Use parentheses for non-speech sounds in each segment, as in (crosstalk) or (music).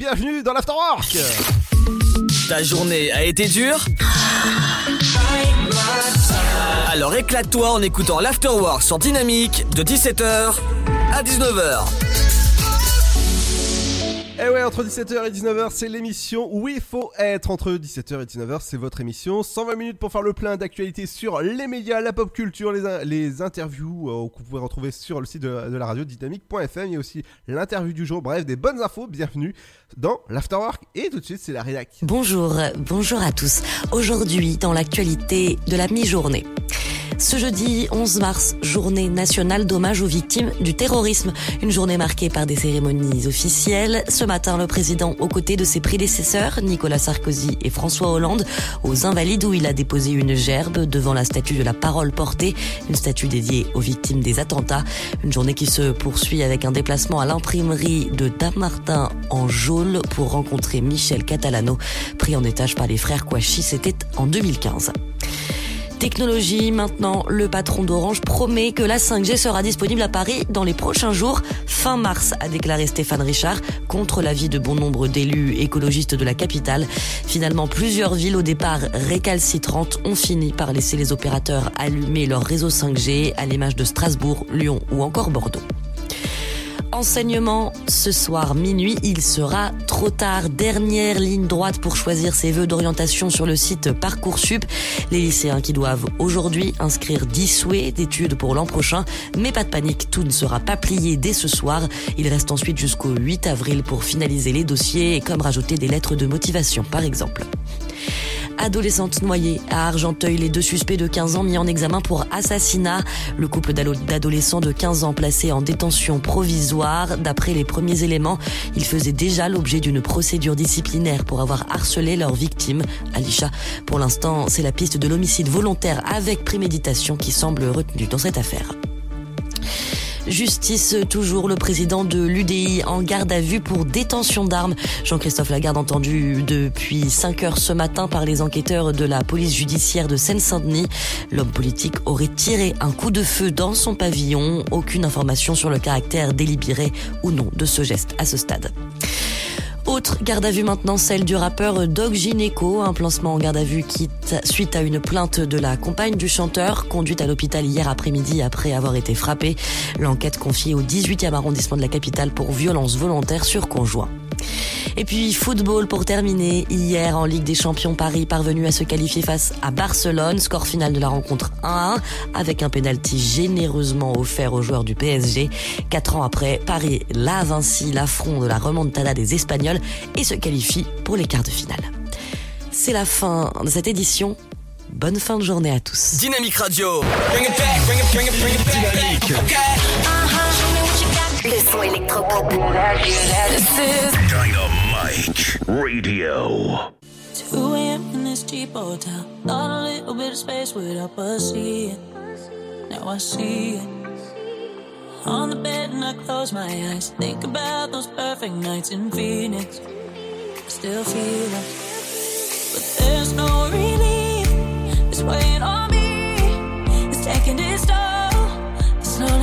bienvenue dans l'Afterwork Ta journée a été dure Alors éclate-toi en écoutant l'Afterwork sur Dynamique de 17h à 19h. Eh ouais, entre 17h et 19h, c'est l'émission où il faut être. Entre 17h et 19h, c'est votre émission. 120 minutes pour faire le plein d'actualités sur les médias, la pop culture, les, les interviews euh, que vous pouvez retrouver sur le site de, la radio dynamique.fm. Il y a aussi l'interview du jour. Bref, des bonnes infos. Bienvenue dans l'Afterwork. Et tout de suite, c'est la rédac. Bonjour, bonjour à tous. Aujourd'hui, dans l'actualité de la mi-journée. Ce jeudi 11 mars, journée nationale d'hommage aux victimes du terrorisme. Une journée marquée par des cérémonies officielles. Ce matin, le président, aux côtés de ses prédécesseurs, Nicolas Sarkozy et François Hollande, aux Invalides où il a déposé une gerbe devant la statue de la parole portée, une statue dédiée aux victimes des attentats. Une journée qui se poursuit avec un déplacement à l'imprimerie de Damartin en Jaule pour rencontrer Michel Catalano, pris en étage par les frères Kouachi. C'était en 2015. Technologie, maintenant, le patron d'Orange promet que la 5G sera disponible à Paris dans les prochains jours, fin mars, a déclaré Stéphane Richard, contre l'avis de bon nombre d'élus écologistes de la capitale. Finalement, plusieurs villes au départ récalcitrantes ont fini par laisser les opérateurs allumer leur réseau 5G, à l'image de Strasbourg, Lyon ou encore Bordeaux. Enseignement, ce soir minuit, il sera trop tard. Dernière ligne droite pour choisir ses vœux d'orientation sur le site Parcoursup. Les lycéens qui doivent aujourd'hui inscrire 10 souhaits d'études pour l'an prochain. Mais pas de panique, tout ne sera pas plié dès ce soir. Il reste ensuite jusqu'au 8 avril pour finaliser les dossiers et comme rajouter des lettres de motivation par exemple adolescente noyée à Argenteuil. Les deux suspects de 15 ans mis en examen pour assassinat. Le couple d'adolescents de 15 ans placé en détention provisoire. D'après les premiers éléments, ils faisaient déjà l'objet d'une procédure disciplinaire pour avoir harcelé leur victime, Alisha. Pour l'instant, c'est la piste de l'homicide volontaire avec préméditation qui semble retenue dans cette affaire. Justice toujours, le président de l'UDI en garde à vue pour détention d'armes. Jean-Christophe Lagarde entendu depuis 5 heures ce matin par les enquêteurs de la police judiciaire de Seine-Saint-Denis. L'homme politique aurait tiré un coup de feu dans son pavillon. Aucune information sur le caractère délibéré ou non de ce geste à ce stade. Autre garde à vue maintenant, celle du rappeur Dog Gineco, un placement en garde à vue suite à une plainte de la compagne du chanteur, conduite à l'hôpital hier après-midi après avoir été frappée. L'enquête confiée au 18e arrondissement de la capitale pour violence volontaire sur conjoint. Et puis football pour terminer. Hier en Ligue des Champions, Paris parvenu à se qualifier face à Barcelone. Score final de la rencontre 1-1 avec un penalty généreusement offert aux joueurs du PSG. Quatre ans après, Paris lave ainsi l'affront de la remontada des Espagnols et se qualifie pour les quarts de finale. C'est la fin de cette édition. Bonne fin de journée à tous. Dynamique Radio. Bring it back, bring it, bring it, bring it back. Dynamique. Okay. Le son électropop. Dynamite Radio. 2 a.m. in this cheap hotel. Thought a little bit of space would help us see it. Now I see it. On the bed and I close my eyes. Think about those perfect nights in Phoenix. I still feel it. But there's no relief. It's weighing on me. It's taking its toll. There's no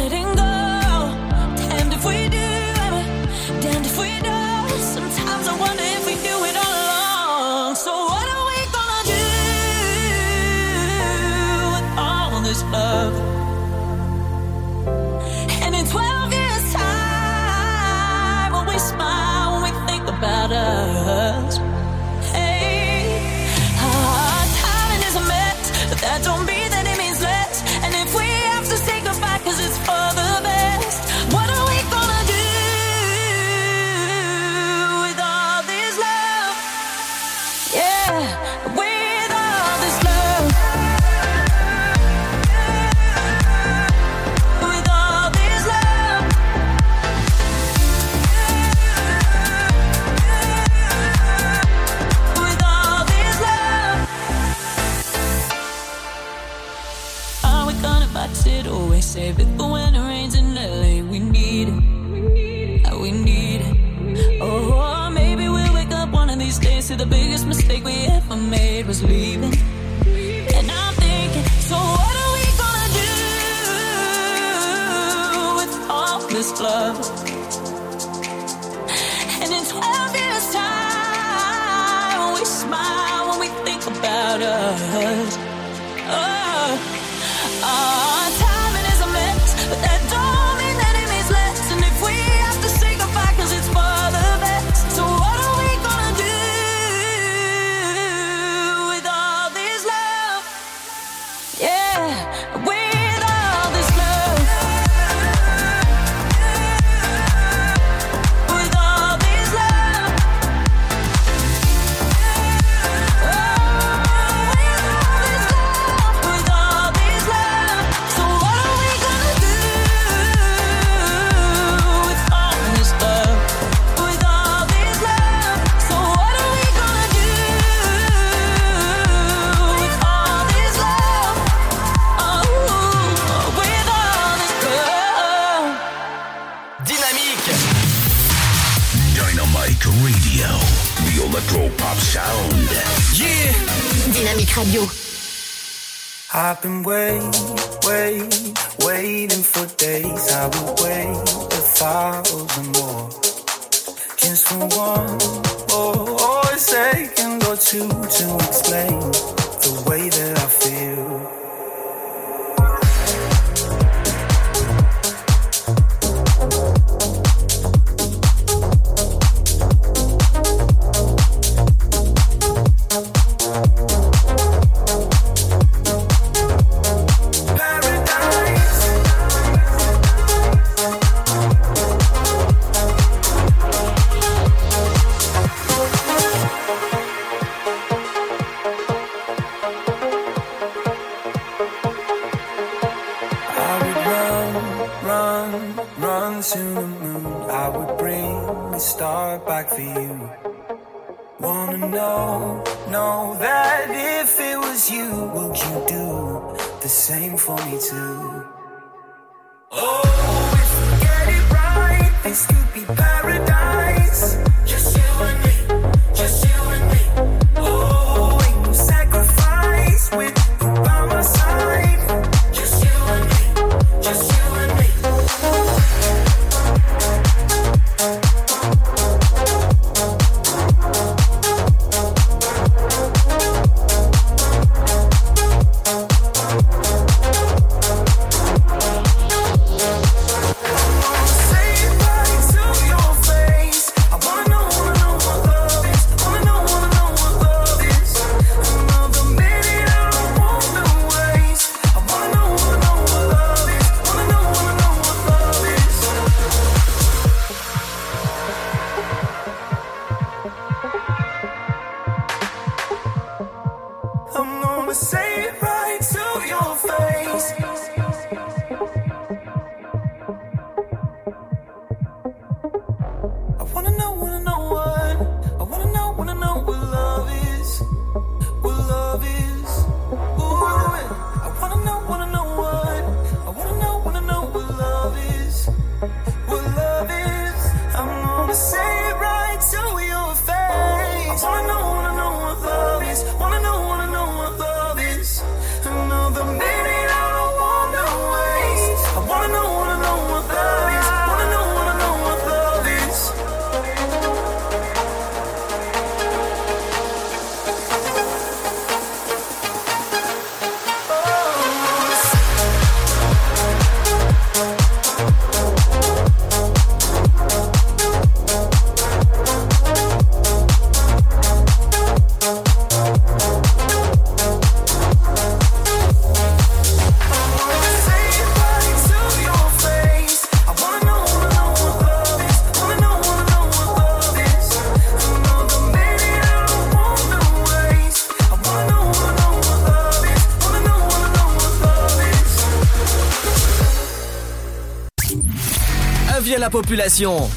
la population.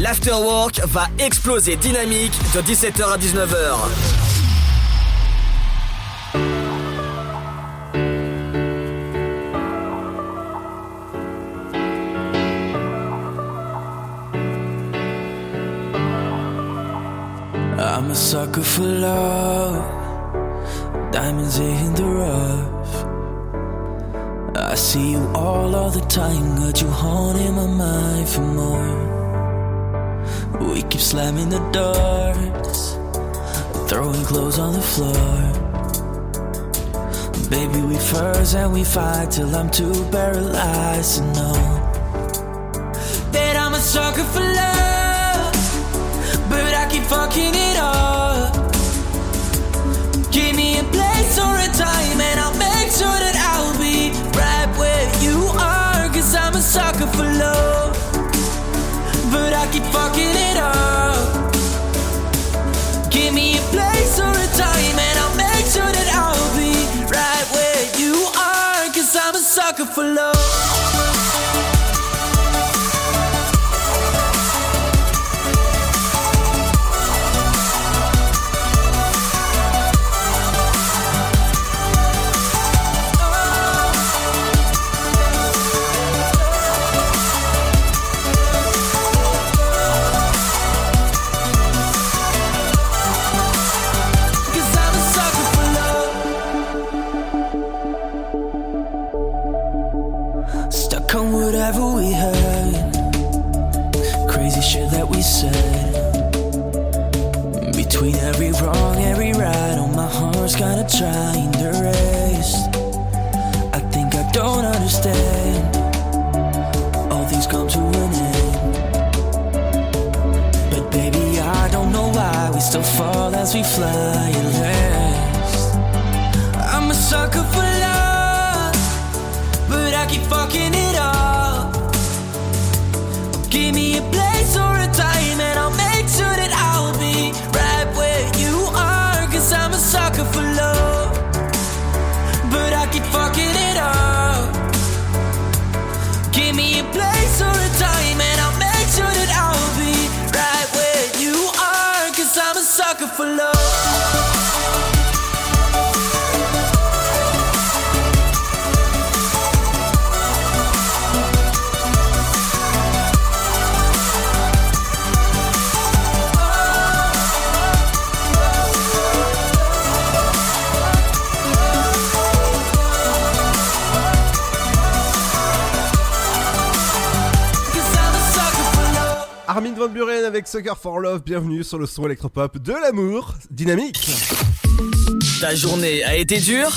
L'afterwork va exploser dynamique de 17h à 19h. I'm a sucker for love, diamonds in see you all of the time, got you haunting my mind for more. We keep slamming the doors, throwing clothes on the floor. Baby, we first and we fight till I'm too paralyzed to know that I'm a sucker for love, but I keep fucking it up. Give me a place or a time and I'll. sucker for love, but I keep fucking it up. Give me a place or a time, and I'll make sure that I'll be right where you are. Cause I'm a sucker for love. That we said. Between every wrong, every right, oh my heart's gotta try and erase. I think I don't understand. All things come to an end. But baby, I don't know why we still fall as we fly and last. I'm a sucker for love, but I keep fucking it. Give me a place or a time, and I'll make sure that I'll be right where you are. Cause I'm a sucker for love, but I keep fucking it up. Give me a place or a time, and I'll make sure that I'll be right where you are. Cause I'm a sucker for love. Buren avec Sucker for Love, bienvenue sur le son électropop de l'amour dynamique. Ta journée a été dure?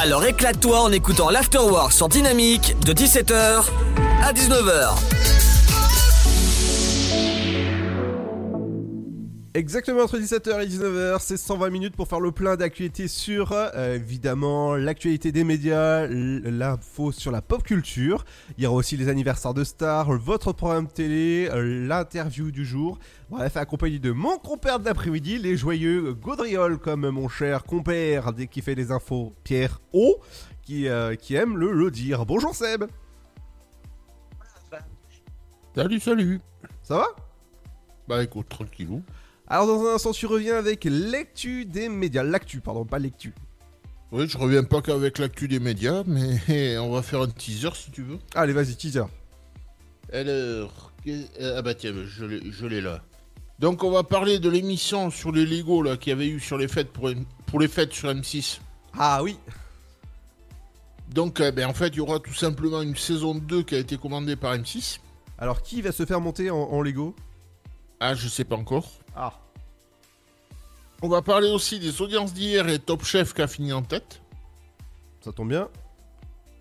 Alors éclate-toi en écoutant l'Afterwork sur Dynamique de 17h à 19h. Exactement entre 17h et 19h, c'est 120 minutes pour faire le plein d'actualités sur euh, évidemment l'actualité des médias, l'info sur la pop culture. Il y aura aussi les anniversaires de stars, votre programme télé, euh, l'interview du jour. Bref, accompagné de mon compère de l'après-midi, les joyeux Gaudriol comme mon cher compère dès qu'il fait des infos, Pierre O, qui, euh, qui aime le, le dire. Bonjour Seb, Salut, salut. ça va? Bah écoute, tranquillou. Alors dans un instant tu reviens avec l'actu des médias, l'actu pardon, pas l'actu. Oui, je reviens pas qu'avec l'actu des médias, mais (laughs) on va faire un teaser si tu veux. Allez vas-y teaser. Alors, que- ah bah tiens, je l'ai là. Donc on va parler de l'émission sur les Lego là qu'il y avait eu sur les fêtes pour, pour les fêtes sur M6. Ah oui, Donc euh, ben, en fait, il y aura tout simplement une saison 2 qui a été commandée par M6. Alors qui va se faire monter en, en Lego? Ah, je sais pas encore. Ah. On va parler aussi des audiences d'hier et Top Chef qui a fini en tête. Ça tombe bien.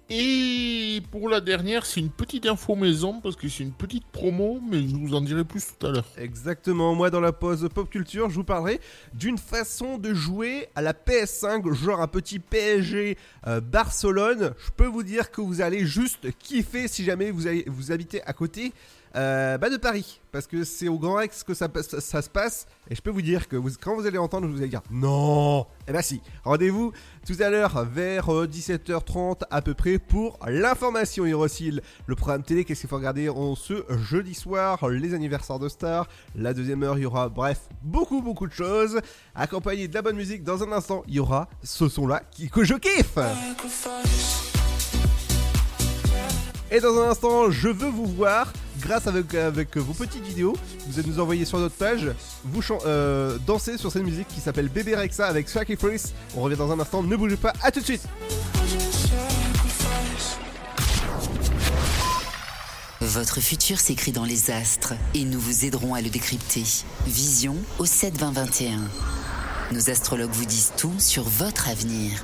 Et pour la dernière, c'est une petite info maison parce que c'est une petite promo, mais je vous en dirai plus tout à l'heure. Exactement, moi dans la pause pop culture, je vous parlerai d'une façon de jouer à la PS5, genre un petit PSG euh, Barcelone. Je peux vous dire que vous allez juste kiffer si jamais vous, vous habitez à côté euh, bah, de Paris. Parce que c'est au Grand Rex que ça, ça, ça se passe. Et je peux vous dire que quand vous allez entendre, vous allez dire non. Eh bah si. Rendez-vous tout à l'heure vers euh, 17h30 à peu près pour l'information. Aussi le, programme télé. Qu'est-ce qu'il faut regarder? En ce jeudi soir Les anniversaires de stars. La deuxième heure, il y aura bref beaucoup beaucoup de choses. Accompagné de la bonne musique. Dans un instant, il y aura ce son-là que je kiffe. Et dans un instant, je veux vous voir grâce avec, vos petites vidéos. Vous allez nous envoyer sur notre page. Vous euh, danser sur cette musique qui s'appelle Bébé Rexa avec Sacrifice. On revient dans un instant. Ne bougez pas. À tout de suite. Votre futur s'écrit dans les astres et nous vous aiderons à le décrypter. Vision au 72021. Nos astrologues vous disent tout sur votre avenir.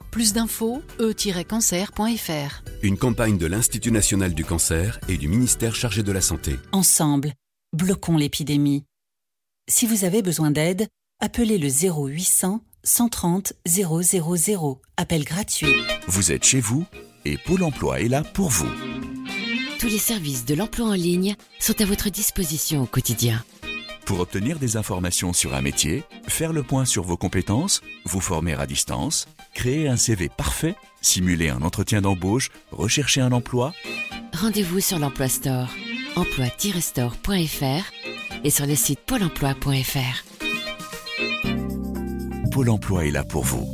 Plus d'infos, e-cancer.fr. Une campagne de l'Institut national du cancer et du ministère chargé de la santé. Ensemble, bloquons l'épidémie. Si vous avez besoin d'aide, appelez le 0800 130 000. Appel gratuit. Vous êtes chez vous et Pôle emploi est là pour vous. Tous les services de l'emploi en ligne sont à votre disposition au quotidien. Pour obtenir des informations sur un métier, faire le point sur vos compétences, vous former à distance, créer un CV parfait, simuler un entretien d'embauche, rechercher un emploi, Rendez-vous sur l'Emploi Store, emploi-store.fr et sur le site pôle emploi.fr. Pôle emploi est là pour vous.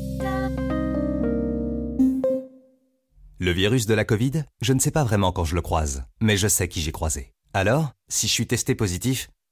Le virus de la Covid, je ne sais pas vraiment quand je le croise, mais je sais qui j'ai croisé. Alors, si je suis testé positif,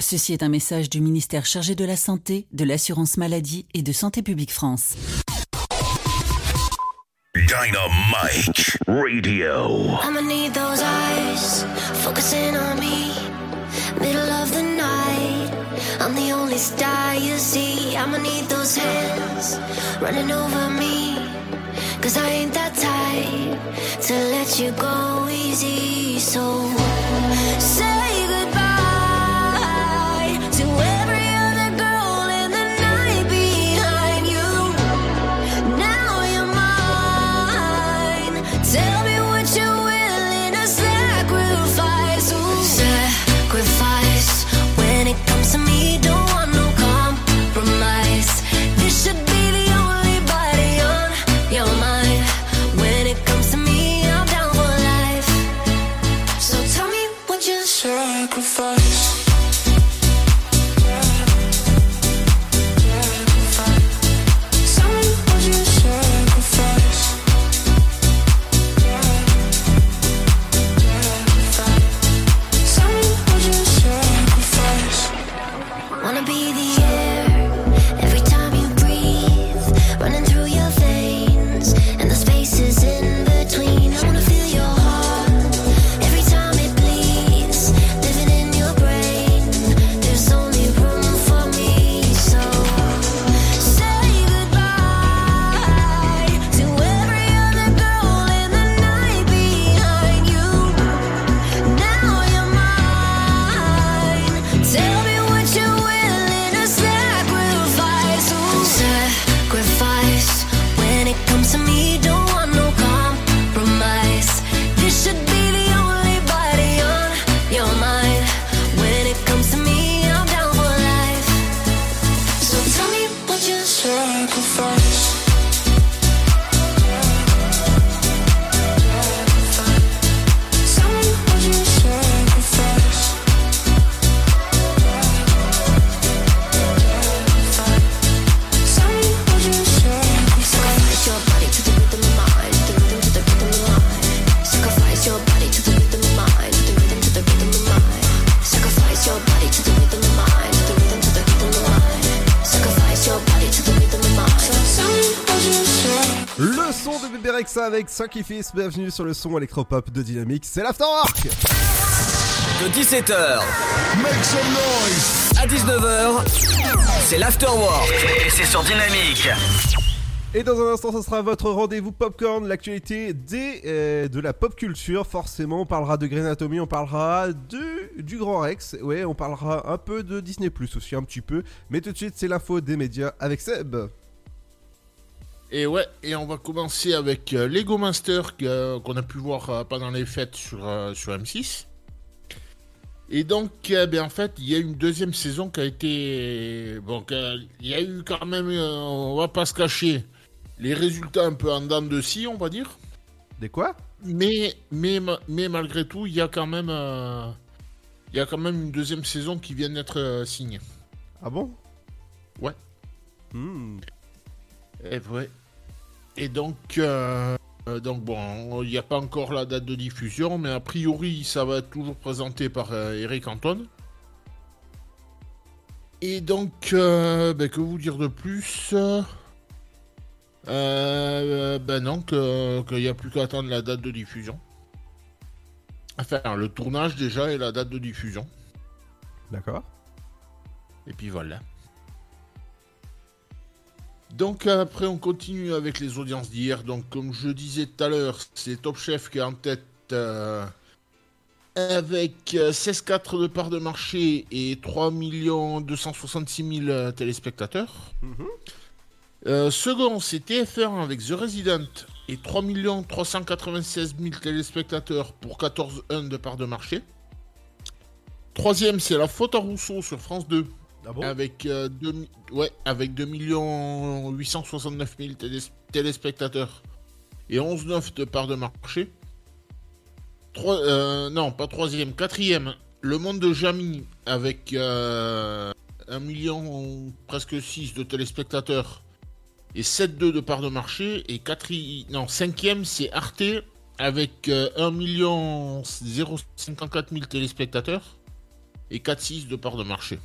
Ceci est un message du ministère chargé de la Santé, de l'Assurance Maladie et de Santé Publique France. Dynamite Radio. I'ma need those eyes focusing on me. Middle of the night, I'm the only star you see. I'ma need those hands running over me. Cause I ain't that type to let you go easy. So say avec Sacrifice, bienvenue sur le son électropop de Dynamique, c'est l'Afterwork De 17h Make some noise. à 19h, c'est l'Afterwork. Et c'est sur Dynamique. Et dans un instant, ce sera votre rendez-vous popcorn, l'actualité des, euh, de la pop culture. Forcément, on parlera de Grey Anatomy, on parlera de, du Grand Rex. Ouais, on parlera un peu de Disney Plus aussi, un petit peu. Mais tout de suite, c'est l'info des médias avec Seb. Et ouais, et on va commencer avec euh, Lego Master euh, qu'on a pu voir euh, pendant les fêtes sur, sur M6. Et donc, ben, en fait, il y a une deuxième saison qui a été. Bon, il y a eu quand même, on va pas se cacher, les résultats un peu en dents de scie, on va dire. Des quoi? Mais, mais, ma- mais malgré tout, il y a quand même. il y a quand même une deuxième saison qui vient d'être signée. Ah bon? Ouais. Hmm. Et ouais. Et donc, euh, euh, donc bon, il n'y a pas encore la date de diffusion, mais a priori, ça va être toujours présenté par euh, Eric Anton. Et donc, euh, ben, que vous dire de plus? Euh, ben non, que- qu'il n'y a plus qu'à attendre la date de diffusion. Enfin, le tournage déjà et la date de diffusion. D'accord. Et puis voilà. Donc après, on continue avec les audiences d'hier. Donc comme je disais tout à l'heure, c'est Top Chef qui est en tête euh, avec euh, 16,4 de part de marché et 3 266 000 euh, téléspectateurs. Euh, second, c'est TF1 avec The Resident et 3 396 000 téléspectateurs pour 14,1 de part de marché. Troisième, c'est La Faute à Rousseau sur France 2. Avec, euh, deux mi- ouais, avec 2 869 000 télés- téléspectateurs et 11,9 de part de marché. Trois, euh, non, pas troisième, quatrième, Le Monde de Jamy avec euh, 1 million, presque 6 de téléspectateurs et 7,2 de part de marché. Et quatri... non, cinquième, c'est Arte avec euh, 1 million 054 000 téléspectateurs et 4,6 de part de marché.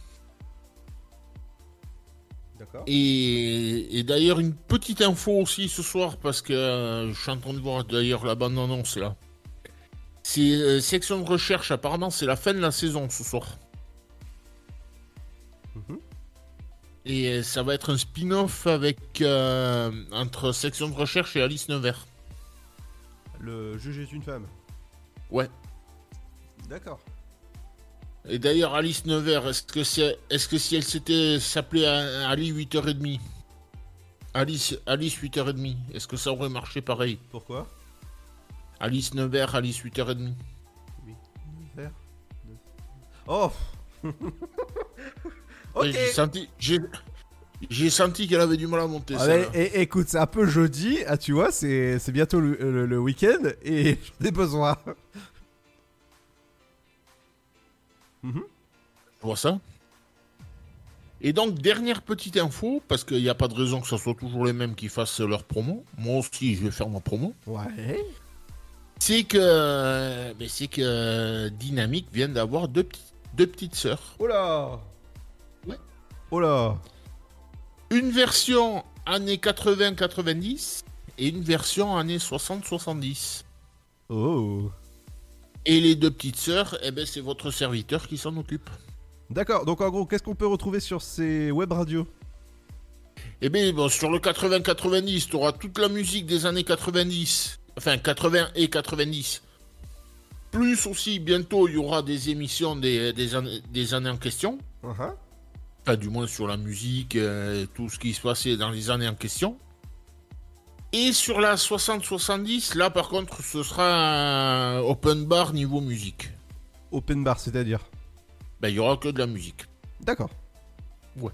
Et, et d'ailleurs, une petite info aussi ce soir, parce que euh, je suis en train de voir d'ailleurs la bande-annonce là. C'est euh, section de recherche, apparemment, c'est la fin de la saison ce soir. Mhm. Et euh, ça va être un spin-off avec euh, entre section de recherche et Alice Nevers. Le juge est une femme. Ouais. D'accord. Et d'ailleurs, Alice Nevers, est-ce que, c'est, est-ce que si elle s'était s'appelait euh, Ali 8h30 Alice, Alice 8h30, est-ce que ça aurait marché pareil? Pourquoi? Alice Nevers, Alice 8h30. Vert. Oh (laughs) Ok. Ouais, J'ai senti, j'ai, j'ai senti qu'elle avait du mal à monter. Ah, celle-là. mais, é- écoute, c'est un peu jeudi, ah, tu vois, c'est c'est bientôt le, le- le week-end et (laughs) j'en ai besoin. Mhm. Je vois ça. Et donc, dernière petite info, parce qu'il n'y a pas de raison que ce soit toujours les mêmes qui fassent leur promo. Moi aussi, je vais faire ma promo. Ouais. C'est que, mais c'est que Dynamique vient d'avoir deux, petits- deux petites sœurs. Oh là Ouais. Oh là Une version années 80-90 et une version années 60-70. Oh Et les deux petites sœurs, eh ben, c'est votre serviteur qui s'en occupe. D'accord, donc en gros, qu'est-ce qu'on peut retrouver sur ces web radios? Eh bien, bon, sur le 80-90, tu auras toute la musique des années 90, enfin 80 et 90. Plus aussi, bientôt, il y aura des émissions des, des, années, des années en question. Uh-huh. Enfin, du moins sur la musique, euh, tout ce qui se passait dans les années en question. Et sur la 60-70, là par contre, ce sera un open bar niveau musique. Open bar, c'est-à-dire Ben, il y aura que de la musique. D'accord. Ouais.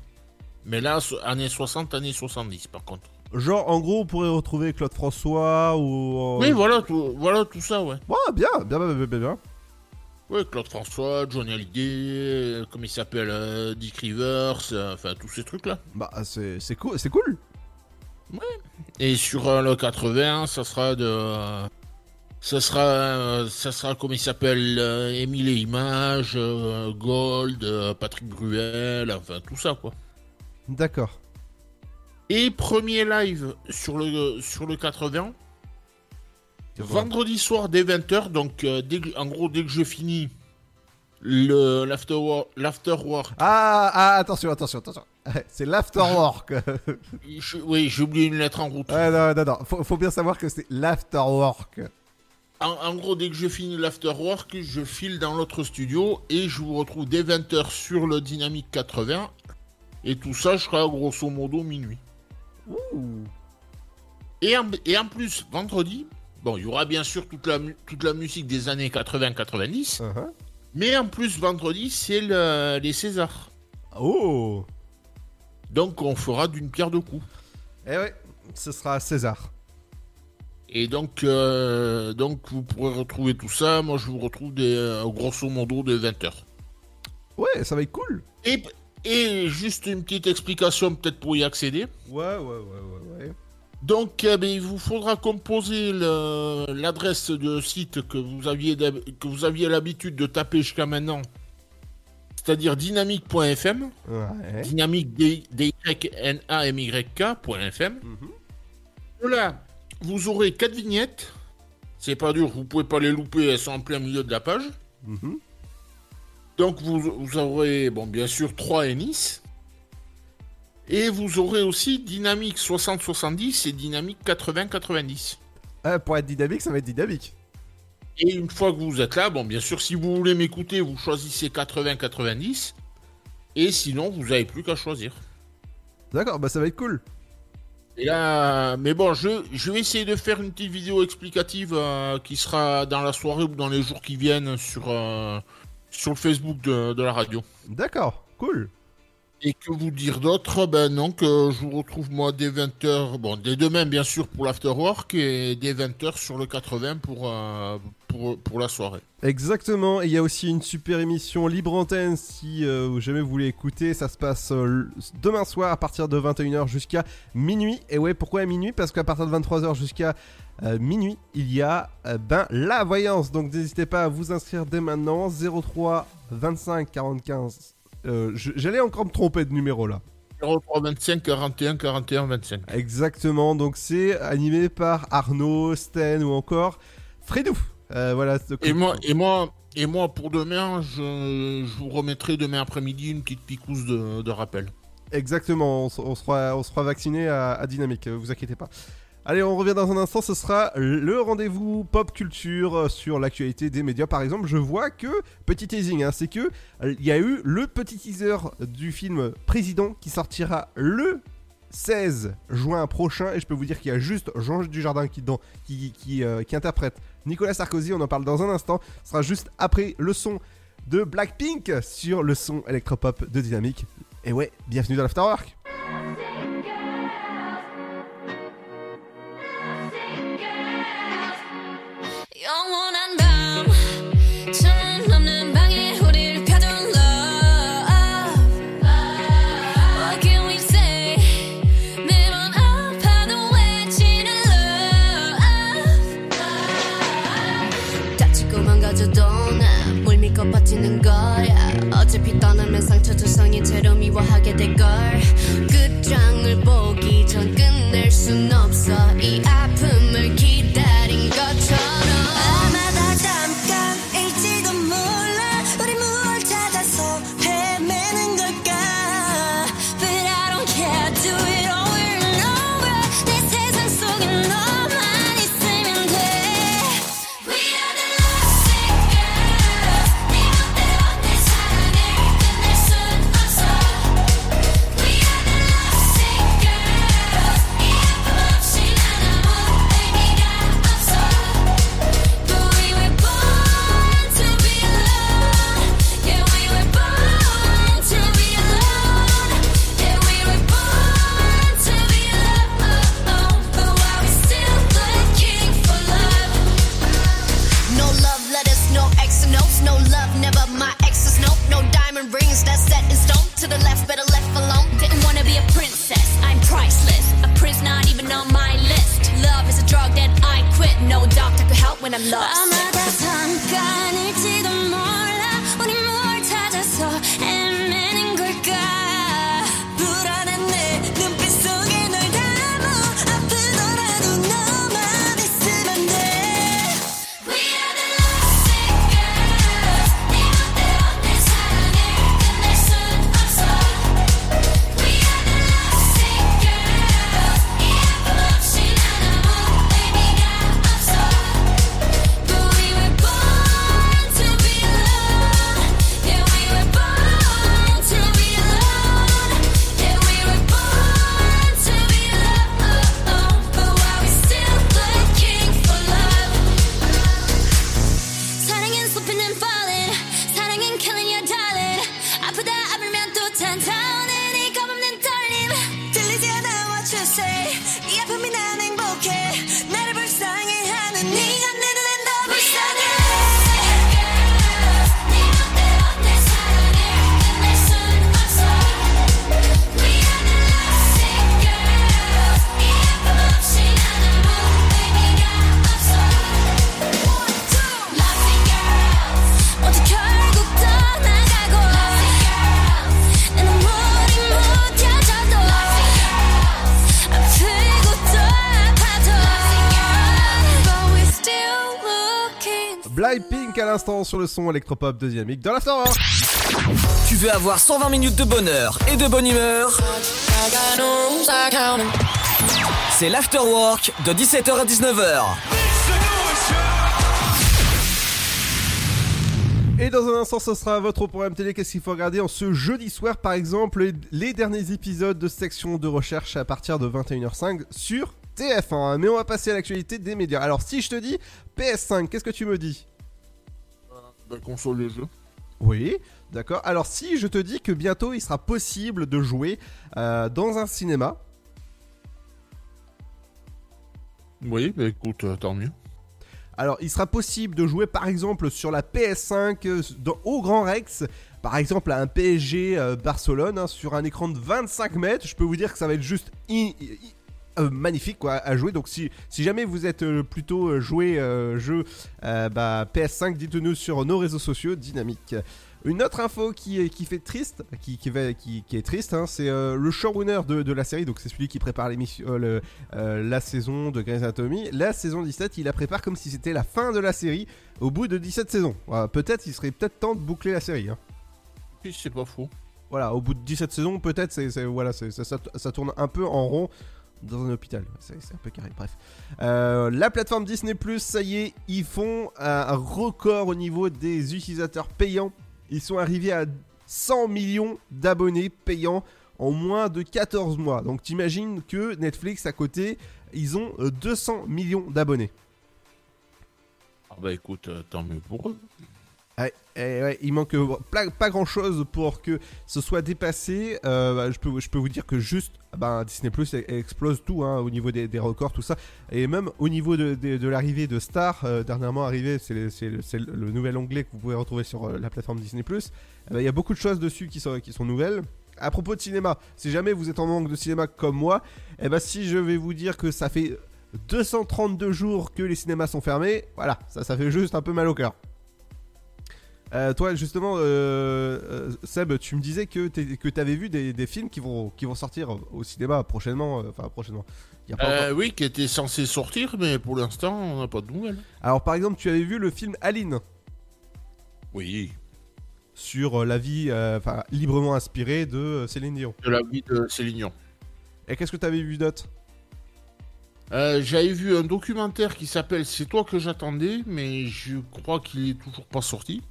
Mais là, années 60, années 70 par contre. Genre, en gros, on pourrait retrouver Claude François ou... euh, Oui, voilà tout, voilà tout ça, ouais. Ouais, bien, bien, bien, bien, bien. Ouais, Claude François, Johnny Hallyday, euh, comment il s'appelle, euh, Dick Rivers, enfin tous ces trucs-là. Bah, c'est cool, c'est cool. Et sur euh, le 80, ça sera de. euh, ça sera. euh, ça sera, comment il s'appelle, euh, Émile et Images, Gold, Patrick Bruel, enfin tout ça, quoi. D'accord. Et premier live sur le, sur le 80. Vendredi soir dès 20h, donc dès en gros dès que je finis le l'afterwork Ah, ah, attention, attention, attention. (laughs) C'est l'afterwork. (laughs) Oui, j'ai oublié une lettre en route. non, non, non. Faut, faut bien savoir que c'est l'afterwork. En, en gros, dès que je finis l'afterwork, je file dans l'autre studio et je vous retrouve dès 20h sur le Dynamique 80. Et tout ça, je serai grosso modo minuit. Et en, et en plus, vendredi, bon, il y aura bien sûr toute la, toute la musique des années 80-90. Uh-huh. Mais en plus, vendredi, c'est le- les Césars. Oh Donc, on fera d'une pierre deux coups. Eh ouais, ce sera César. Et donc, euh, donc, vous pourrez retrouver tout ça. Moi, je vous retrouve des, euh, grosso modo de 20h. Ouais, ça va être cool. Et, et juste une petite explication peut-être pour y accéder. Ouais, ouais, ouais, ouais. Donc, eh il vous faudra composer l'adresse de site que vous aviez, que vous aviez l'habitude de taper jusqu'à maintenant, c'est-à-dire dynamique.fm, Ouais. dynamique D- D-Y-N-A-M-Y-K.fm. Là, vous aurez quatre vignettes. C'est pas dur, vous pouvez pas les louper, elles sont en plein milieu de la page. Mhm. Donc vous, vous aurez, bon, bien sûr, 3 Ennis. Et vous aurez aussi dynamique 60-70 et dynamique 80-90. Ah, pour être dynamique, ça va être dynamique. Et une fois que vous êtes là, bon, bien sûr, si vous voulez m'écouter, vous choisissez 80-90. Et sinon, vous n'avez plus qu'à choisir. D'accord, bah ça va être cool. Et là, mais bon, je, je vais essayer de faire une petite vidéo explicative euh, qui sera dans la soirée ou dans les jours qui viennent sur, euh, sur le Facebook de, de la radio. D'accord, cool. Et que vous dire d'autre? Ben non, que je vous retrouve moi dès 20h, bon, dès demain bien sûr pour l'afterwork et dès 20h sur le 80 pour, euh, pour, pour la soirée. Exactement, et il y a aussi une super émission Libre Antenne si euh, jamais vous voulez écouter, ça se passe euh, demain soir à partir de 21h jusqu'à minuit. Et ouais, pourquoi minuit? Parce qu'à partir de 23h jusqu'à euh, minuit, il y a euh, ben, la voyance. Donc n'hésitez pas à vous inscrire dès maintenant, 03 25 45. Euh, J'allais encore me tromper de numéro là. 03 25 41 41 25. Exactement, donc c'est animé par Arnaud, Sten ou encore Fredou. Euh, voilà. Et moi, et moi, et moi pour demain, je, je vous remettrai demain après-midi une petite picousse de, de rappel. Exactement, on, on sera, on sera vacciné à, à Dynamique, vous inquiétez pas. Allez, on revient dans un instant, ce sera le rendez-vous pop culture euh, sur l'actualité des médias. Par exemple, je vois que, petit teasing, hein, c'est que euh, y a eu le petit teaser du film Président qui sortira le 16 juin prochain et je peux vous dire qu'il y a juste Jean Dujardin qui, qui, euh, qui interprète Nicolas Sarkozy, on en parle dans un instant, ce sera juste après le son de Blackpink sur le son électropop de Dynamique. Et ouais, bienvenue dans l'Afterwork 채로 미워하게 될걸. 끝장을 보기 전 끝낼 순 없어. 이 아픔을 기 no doctor could help when I'm lost. I'm out of time, Sur le son électropop de Dynamique dans l'Afterwork. Tu veux avoir 120 minutes de bonheur et de bonne humeur? C'est l'Afterwork de 17h à 19h. Et dans un instant, ce sera votre programme télé. Qu'est-ce qu'il faut regarder en ce jeudi soir, par exemple, les, les derniers épisodes de section de recherche à partir de 21h05 sur TF1. Mais on va passer à l'actualité des médias. Alors, si je te dis PS5, qu'est-ce que tu me dis? La console de jeu. Oui, d'accord. Alors, si je te dis que bientôt il sera possible de jouer euh, dans un cinéma, Oui, bah écoute, euh, tant mieux. Alors, il sera possible de jouer par exemple sur la PS5 euh, dans- au Grand Rex, par exemple à un PSG euh, Barcelone, hein, sur un écran de 25 mètres. Je peux vous dire que ça va être juste euh, magnifique quoi, à jouer. Donc, si, si jamais vous êtes euh, plutôt euh, joué euh, jeu bah, PS5, dites-nous sur nos réseaux sociaux dynamiques. Une autre info qui, est- qui fait triste, qui, qui, va- qui- qui est triste, hein, c'est euh, le showrunner de, de la série, donc c'est celui qui prépare l'émission, euh, le- euh, la saison de Grey's Anatomy. La saison 17, il la prépare comme si c'était la fin de la série au bout de 17 saisons. Voilà, peut-être, il serait peut-être temps de boucler la série. hein. C'est pas faux. Voilà, au bout de 17 saisons, peut-être, c'est, voilà, ça- ça tourne un peu en rond dans un hôpital. C'est, un peu carré, bref. Euh, la plateforme Disney Plus, ça y est, ils font un record au niveau des utilisateurs payants. Ils sont arrivés à 100 millions d'abonnés payants en moins de 14 mois. Donc t'imagines que Netflix à côté, ils ont euh, 200 millions d'abonnés. Ah bah écoute, euh, tant mieux pour eux. Eh ouais, il manque euh, pas, grand chose pour que ce soit dépassé. Euh, bah, je, peux, vous dire que juste bah, Disney Plus explose tout hein, au niveau des, records, tout ça. Et même au niveau de, l'arrivée de Star, euh, dernièrement arrivé, c'est le, nouvel onglet que vous pouvez retrouver sur la plateforme Disney Plus. Il y a beaucoup de choses dessus qui sont, nouvelles. À propos de cinéma, si jamais vous êtes en manque de cinéma comme moi, eh si je vais vous dire que ça fait 232 jours que les cinémas sont fermés, voilà, ça fait juste un peu mal au cœur. Euh, toi, justement, euh, euh, Seb, tu me disais que que t'avais vu des, des films qui vont, qui vont sortir au cinéma prochainement. Enfin, prochainement. Y a pas Euh, encore- oui, qui était censé sortir, mais pour l'instant, on n'a pas de nouvelles. Alors, par exemple, tu avais vu le film Aline Oui. sur la vie, enfin, librement inspirée de Céline Dion. De la vie de Céline Dion. Et qu'est-ce que t'avais vu d'autre? Euh, J'avais vu un documentaire qui s'appelle C'est toi que j'attendais, mais je crois qu'il est toujours pas sorti.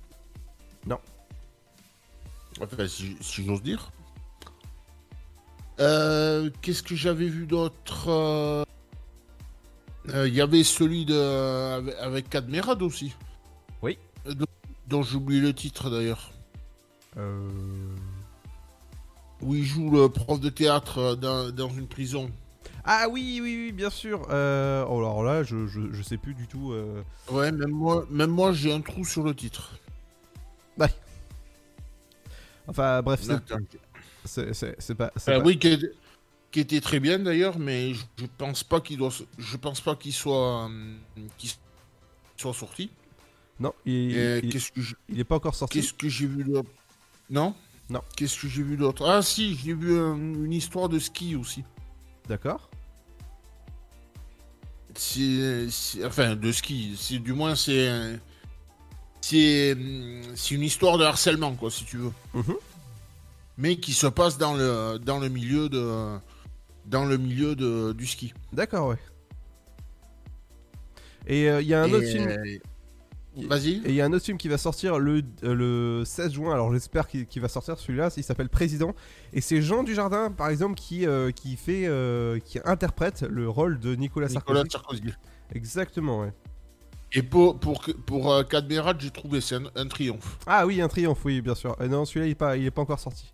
Non. Enfin, si, si j'ose dire. Euh, Qu'est-ce que j'avais vu d'autre Euh, euh, Il y avait celui de avec, Cadmerade aussi. Oui. Euh, dont- j'oublie le titre d'ailleurs. Euh... Où il joue le prof de théâtre dans, dans une prison. Ah oui, oui, oui, bien sûr. Euh, oh, alors là, je, je, je sais plus du tout. euh. Ouais, même moi, même moi j'ai un trou sur le titre. Enfin, bref, c'est- pas. Euh, pas- oui, qui, est- qui était très bien d'ailleurs, mais je, je pense pas qu'il doit, je pense pas qu'il soit, euh, qu'il soit sorti. Non, il, Et il- qu'est-ce que je- il est pas encore sorti. Qu'est-ce que j'ai vu d'autre? Non? Non. Qu'est-ce que j'ai vu d'autre? Ah si, j'ai vu une histoire de ski aussi. D'accord. C'est, enfin, de ski. C'est du moins c'est, c'est, hum, c'est une histoire de harcèlement quoi, si tu veux. Mhm. Mais qui se passe dans le, dans le milieu de, dans le milieu de, du ski. D'accord, ouais. Et euh, il y a un Et, autre film. euh, Vas-y. Et il y a un autre film qui va sortir le, euh, le 16 juin. Alors j'espère qu'il va sortir celui-là. Il s'appelle Président. Et c'est Jean Dujardin, par exemple, qui, euh, qui fait, euh, qui interprète le rôle de Nicolas, Nicolas Sarkozy. Sarkozy. Exactement, ouais. Et pour, pour, pour euh, Cadmerat, j'ai trouvé c'est un, un triomphe. Ah oui, un triomphe, oui, bien sûr. Et non, celui-là, il est pas, il est pas encore sorti.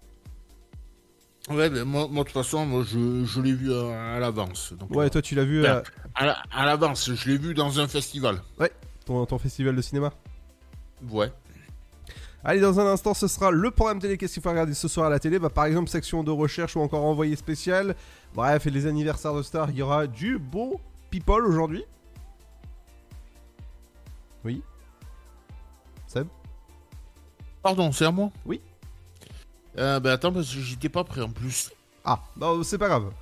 Ouais, mais moi, de toute façon, moi, je, je l'ai vu à, à l'avance. Ouais, euh, toi, tu l'as vu euh, à, à l'avance. Je l'ai vu dans un festival. Ouais, ton, ton festival de cinéma. Ouais. Allez, dans un instant, ce sera le programme télé. Qu'est-ce qu'il faut regarder ce soir à la télé? Bah, Par exemple, section de recherche ou encore envoyé spécial. Bref, et les anniversaires de stars, il y aura du beau people aujourd'hui. Oui. Seb Pardon, c'est à moi? Oui. Euh, bah attends, parce que j'étais pas prêt en plus. Ah, bah, c'est pas grave.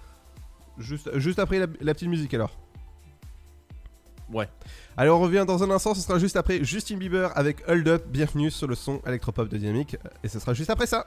Juste, juste après la, la petite musique alors. Ouais. Allez, on revient dans un instant, ce sera juste après Justin Bieber avec Hold Up. Bienvenue sur le son électropop de Dynamique. Et ce sera juste après ça.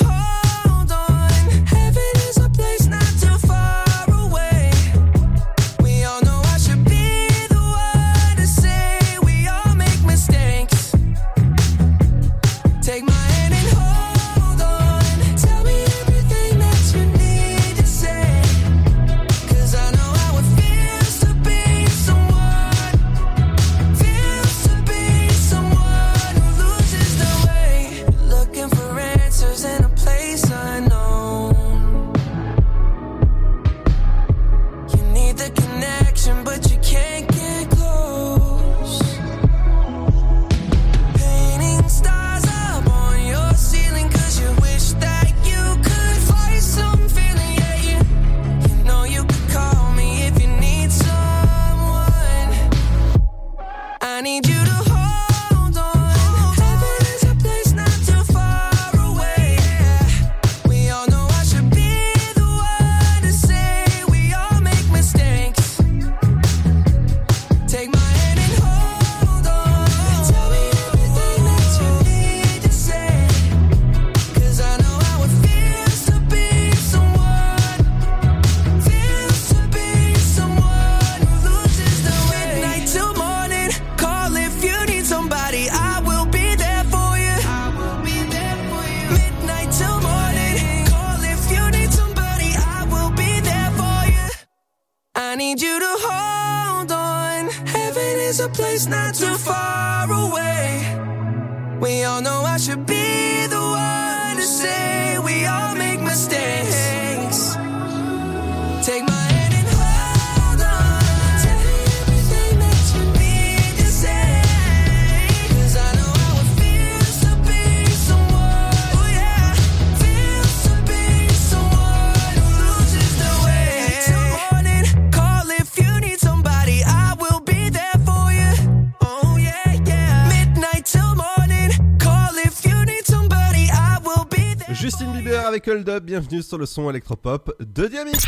Bienvenue sur le son électropop de Dynamique.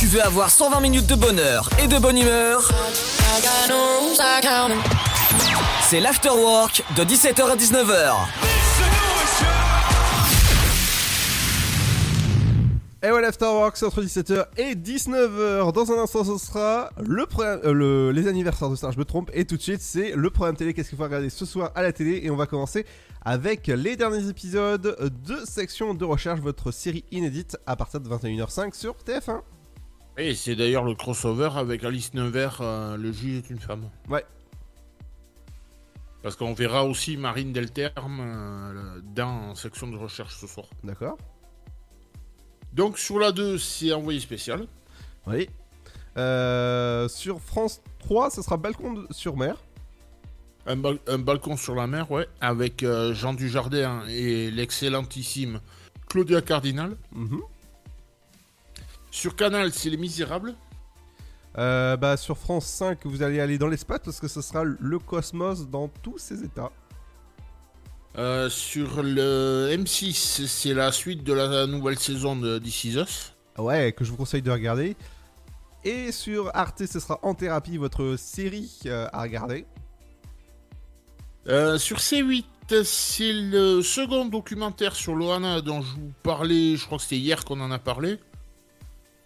Tu veux avoir 120 minutes de bonheur et de bonne humeur? C'est l'afterwork de 17h à 19h. Et voilà, Afterwork, c'est entre 17h et 19h. Dans un instant, ce sera le, euh, le- les anniversaires de Star, je me trompe. Et tout de suite, c'est le programme télé. Qu'est-ce qu'il faut regarder ce soir à la télé? Et on va commencer avec les derniers épisodes de Section de Recherche, votre série inédite à partir de 21h05 sur TF1. Et c'est d'ailleurs le crossover avec Alice Nevers, euh, Le juge est une femme. Ouais. Parce qu'on verra aussi Marine Delterme euh, dans section de recherche ce soir. D'accord. Donc sur la 2, c'est envoyé spécial. Oui. Euh, sur France 3, ce sera Balcon de- sur mer. Un, bal- un balcon sur la mer, ouais, avec euh, Jean Dujardin et l'excellentissime Claudia Cardinal. Mhm. Sur Canal, c'est Les Misérables. Euh, bah, sur France 5, vous allez aller dans l'espace parce que ce sera le cosmos dans tous ses états. Euh, sur le M6, c'est la suite de la nouvelle saison de This Is Us. Ouais, que je vous conseille de regarder. Et sur Arte, ce sera En Thérapie, votre série euh, à regarder. Euh, sur C8, c'est le second documentaire sur Loana dont je vous parlais, je crois que c'était hier qu'on en a parlé.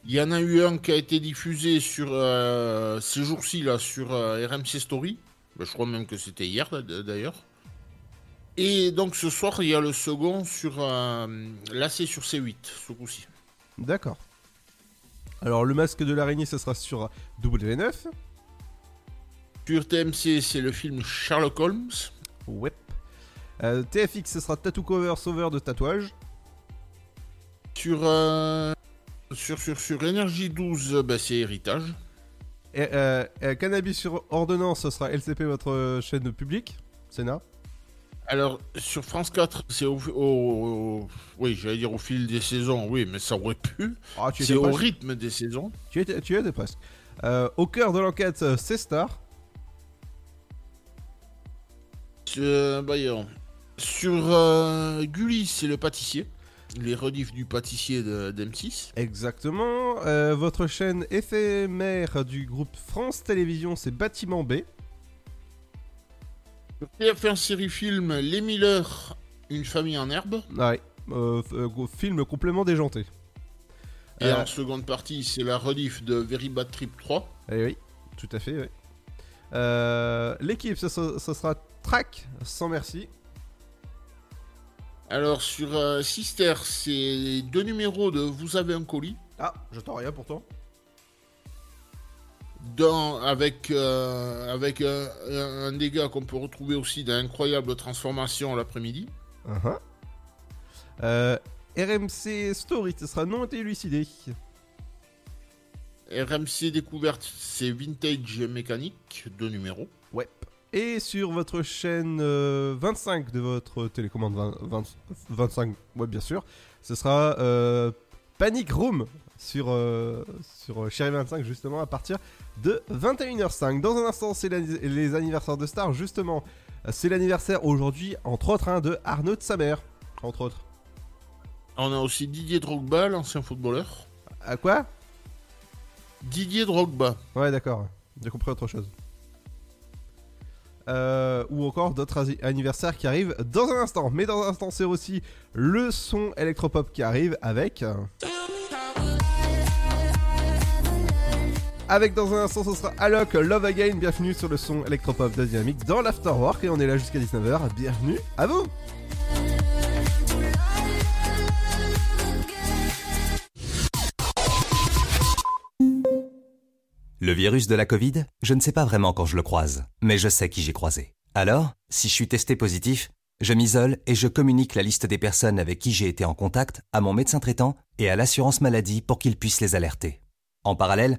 Il y en a eu un qui a été diffusé sur ces jours-ci là sur RMC Story. Ben, je crois même que c'était hier d'ailleurs. Et donc ce soir, il y a le second sur euh, là c'est sur C8 ce coup-ci. D'accord. Alors, le masque de l'araignée, ce sera sur W9. Sur TMC, c'est le film Sherlock Holmes. Ouais. Euh, TFX, ce sera Tattoo Cover Sauveur de tatouage. Sur euh, Sur, sur, sur Énergie 12, bah, c'est Héritage. Et, euh, Cannabis sur ordonnance, ce sera LCP, votre chaîne publique, Sénat. Alors, sur France 4, c'est au, au- au- Oui, j'allais dire au fil des saisons, oui, mais ça aurait pu. Ah, tu c'est au presque. rythme des saisons. Tu étais, tu étais presque. Euh, au cœur de l'enquête, euh, c'est Star. Euh, bah. Sur euh, Gulli, c'est le pâtissier. Les rediffs du pâtissier de- d'M6. Exactement. Votre chaîne éphémère du groupe France Télévisions, c'est Bâtiment B. Sur TF1 série film Les Miller, Une famille en herbe. Ouais. Euh, euh, film complément déjanté. Et Euh, en seconde partie, c'est la rediff de Very Bad Trip 3. Eh oui, tout à fait, oui. Euh, L'équipe, ce- ce sera Track, sans merci. Alors sur Sister, c'est deux numéros de Vous avez un colis. Ah, j'entends rien pourtant. Dans, avec euh, avec euh, un, dégât qu'on peut retrouver aussi dans Incroyable Transformation l'après-midi. Uh-huh. Euh, RMC Story, ce sera non élucidé. RMC Découverte, c'est Vintage Mécanique, deux numéros. Ouais. Et sur votre chaîne euh, 25 de votre télécommande 20 20 25, ouais bien sûr, ce sera Panic Room sur, euh, sur euh, Chérie 25 justement à partir de 21h05. Dans un instant, c'est les anniversaires de stars justement. Euh, C'est l'anniversaire aujourd'hui, entre autres, hein, de Arnaud de Samer, entre autres. On a aussi Didier Drogba, l'ancien footballeur. À quoi? Didier Drogba. Ouais, d'accord. J'ai compris autre chose. Euh, ou encore d'autres anniversaires qui arrivent dans un instant. Mais dans un instant, c'est aussi le son électropop qui arrive avec. Avec dans un instant, ce sera Alok Love Again. Bienvenue sur le son électropop de Dynamique dans l'Afterwork. Et on est là jusqu'à 19h. Bienvenue à vous! Le virus de la Covid, je ne sais pas vraiment quand je le croise, mais je sais qui j'ai croisé. Alors, si je suis testé positif, je m'isole et je communique la liste des personnes avec qui j'ai été en contact à mon médecin traitant et à l'assurance maladie pour qu'ils puissent les alerter. En parallèle,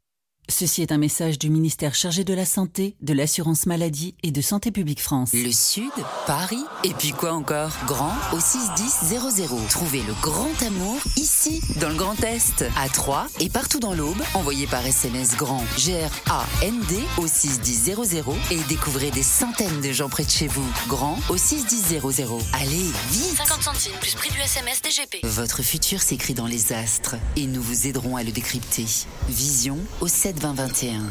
Ceci est un message du ministère chargé de la Santé, de l'Assurance Maladie et de Santé Publique France. Le Sud, Paris, et puis quoi encore? Grand au 61000. Trouvez le grand amour ici, dans le Grand Est, à Troyes et partout dans l'Aube. Envoyez par SMS grand G-R-A-N-D au 61000 et découvrez des centaines de gens près de chez vous. Grand au 61000. Allez, vite 50 centimes plus prix du SMS DGP. Votre futur s'écrit dans les astres et nous vous aiderons à le décrypter. Vision au 72021.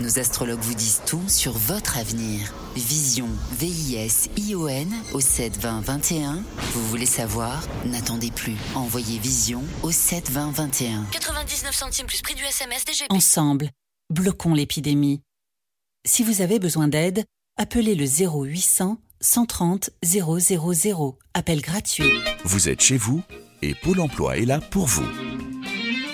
Nos astrologues vous disent tout sur votre avenir. Vision, V-I-S-I-O-N au 72021. Vous voulez savoir? N'attendez plus. Envoyez Vision au 72021. 99 centimes plus prix du SMS DGP. Ensemble, bloquons l'épidémie. Si vous avez besoin d'aide, appelez le 0800 130 000. Appel gratuit. Vous êtes chez vous et Pôle emploi est là pour vous.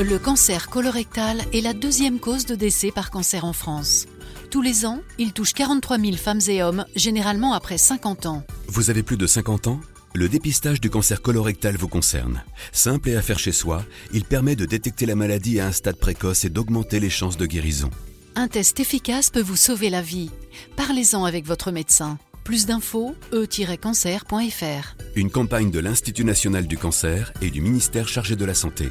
Le cancer colorectal est la deuxième cause de décès par cancer en France. Tous les ans, il touche 43 000 femmes et hommes, généralement après 50 ans. Vous avez plus de 50 ans? Le dépistage du cancer colorectal vous concerne. Simple et à faire chez soi, il permet de détecter la maladie à un stade précoce et d'augmenter les chances de guérison. Un test efficace peut vous sauver la vie. Parlez-en avec votre médecin. Plus d'infos, e-cancer.fr. Une campagne de l'Institut national du cancer et du ministère chargé de la santé.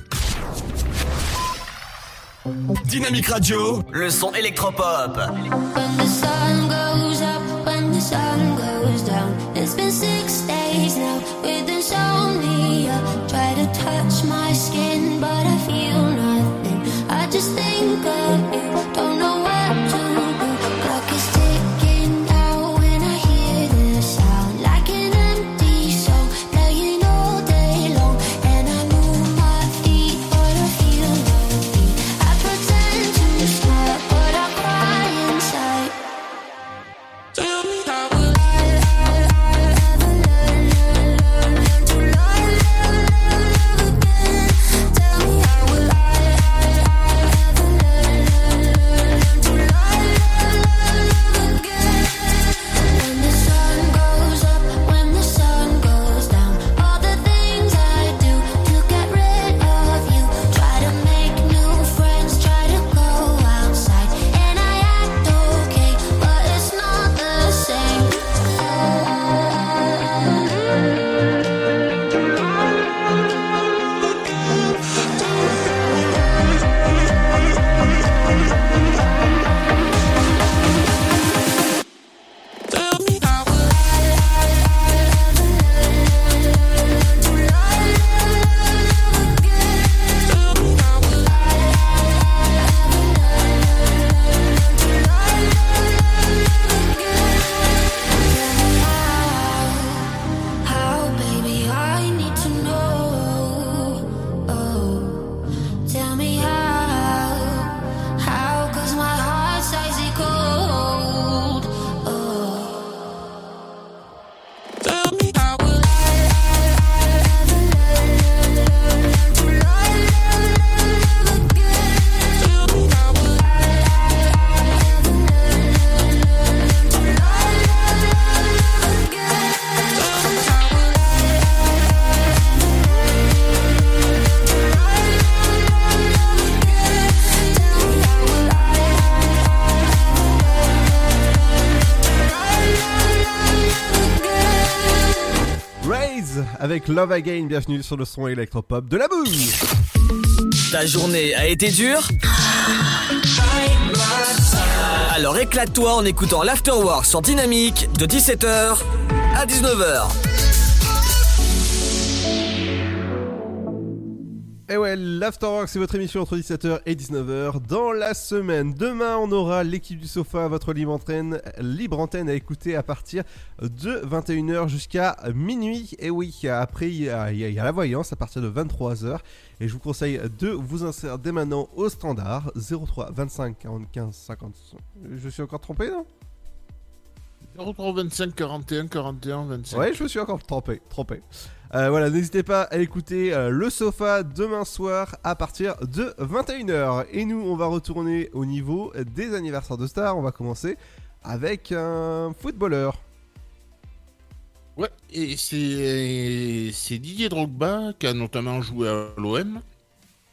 Dynamique Radio, le son électropop. When the sun goes up, when the sun goes down, it's been six days now with insomnia. Try to touch my skin, but I feel nothing. I just think of you. Avec Love Again, bienvenue sur le son électropop de la boue. Ta journée a été dure Alors éclate-toi en écoutant l'Afterwork sur Dynamique de 17h à 19h. Et ouais, l'Afterwork, c'est votre émission entre 17h et 19h dans la semaine. Demain, on aura l'équipe du sofa, votre libre antenne, libre antenne à écouter à partir de 21h jusqu'à minuit. Et oui, après, il y, a, il y a- il y a la voyance à partir de 23h. Et je vous conseille de vous insérer dès maintenant au standard 03 25 45 50. Je suis encore trompé, non? 03 25 41 41 25. Ouais, je me suis encore trompé. trompé. Euh, voilà, n'hésitez pas à écouter euh, le sofa demain soir à partir de 21h. Et nous, on va retourner au niveau des anniversaires de stars. On va commencer avec un footballeur. Ouais, et c'est Didier Drogba qui a notamment joué à l'OM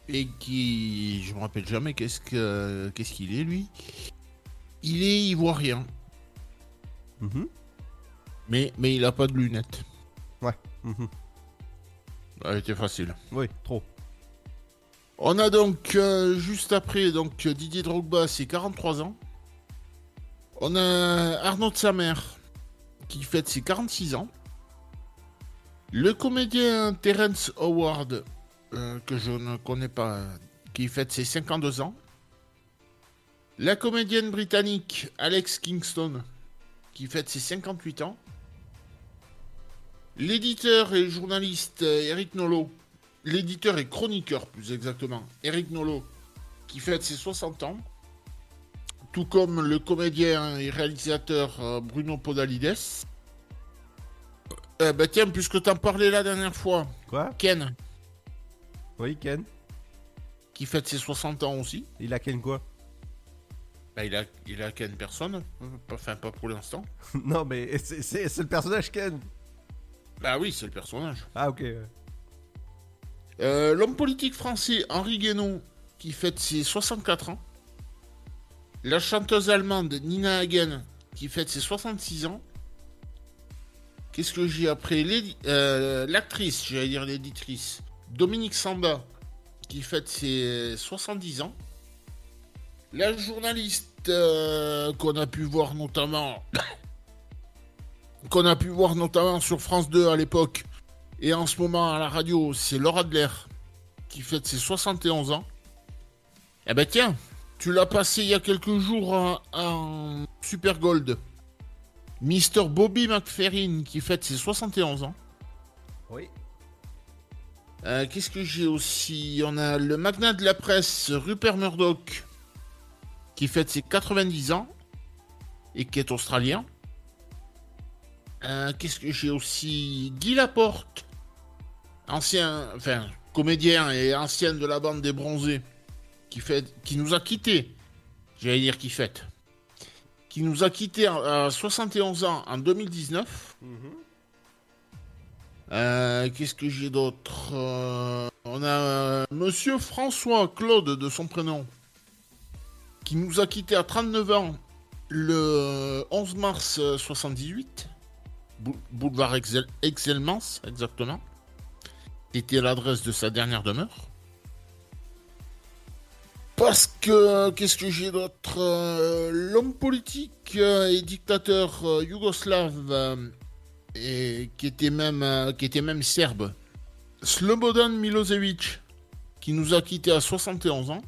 et qui, je me rappelle jamais qu'est-ce que qu'est-ce qu'il est lui. Il est ivoirien, Mhm. mais mais il a pas de lunettes. Ouais. mhm. A été facile. Oui, trop. On a donc euh, juste après donc Didier Drogba, c'est 43 ans. On a Arnaud de Samer qui fête ses 46 ans. Le comédien Terence Howard, euh, que je ne connais pas, qui fête ses 52 ans. La comédienne britannique Alex Kingston, qui fête ses 58 ans. L'éditeur et journaliste euh, Eric Nolot, l'éditeur et chroniqueur plus exactement, Eric Nolot, qui fête ses 60 ans. Tout comme le comédien et réalisateur euh, Bruno Podalides. Euh, bah tiens, puisque t'en parlais la dernière fois. Quoi? Ken, Oui, Ken. qui fête ses 60 ans aussi. Il a Ken quoi? Bah, il a, il a Ken personne. euh, pas- Enfin, pas pour l'instant. (laughs) Non, mais c'est le personnage Ken. Bah oui, c'est le personnage. Ah, ok. Euh, L'homme politique français Henri Guénon, qui fête ses 64 ans. La chanteuse allemande Nina Hagen, qui fête ses 66 ans. Qu'est-ce que j'ai après euh, L'actrice, j'allais dire l'éditrice, Dominique Samba, qui fête ses 70 ans. La journaliste euh, qu'on a pu voir notamment qu'on a pu voir notamment sur France 2 à l'époque et en ce moment à la radio, c'est Laura Adler qui fête ses 71 ans. Eh ben tiens, tu l'as passé il y a quelques jours en, Super Gold. Mr. Bobby McFerrin qui fête ses 71 ans. Oui. Euh, Qu'est-ce que j'ai aussi? On a le magnat de la presse Rupert Murdoch qui fête ses 90 ans et qui est australien. Euh, Qu'est-ce que j'ai aussi Guy Laporte, ancien, enfin comédien et ancien de la bande des Bronzés, qui fait, qui nous a quittés. J'allais dire qui fête, qui nous a quittés à à 71 ans en 2019. Euh, Qu'est-ce que j'ai d'autre Euh, On a Monsieur François Claude de son prénom, qui nous a quittés à 39 ans le 11 mars euh, 78, Bou- boulevard Excel Excelmans, exactement. C'était l'adresse de sa dernière demeure. Parce que, qu'est-ce que j'ai d'autre Euh, L'homme politique euh, et dictateur euh, yougoslave et qui était même qui était même serbe, Slobodan Milosevic, qui nous a quittés à 71 ans.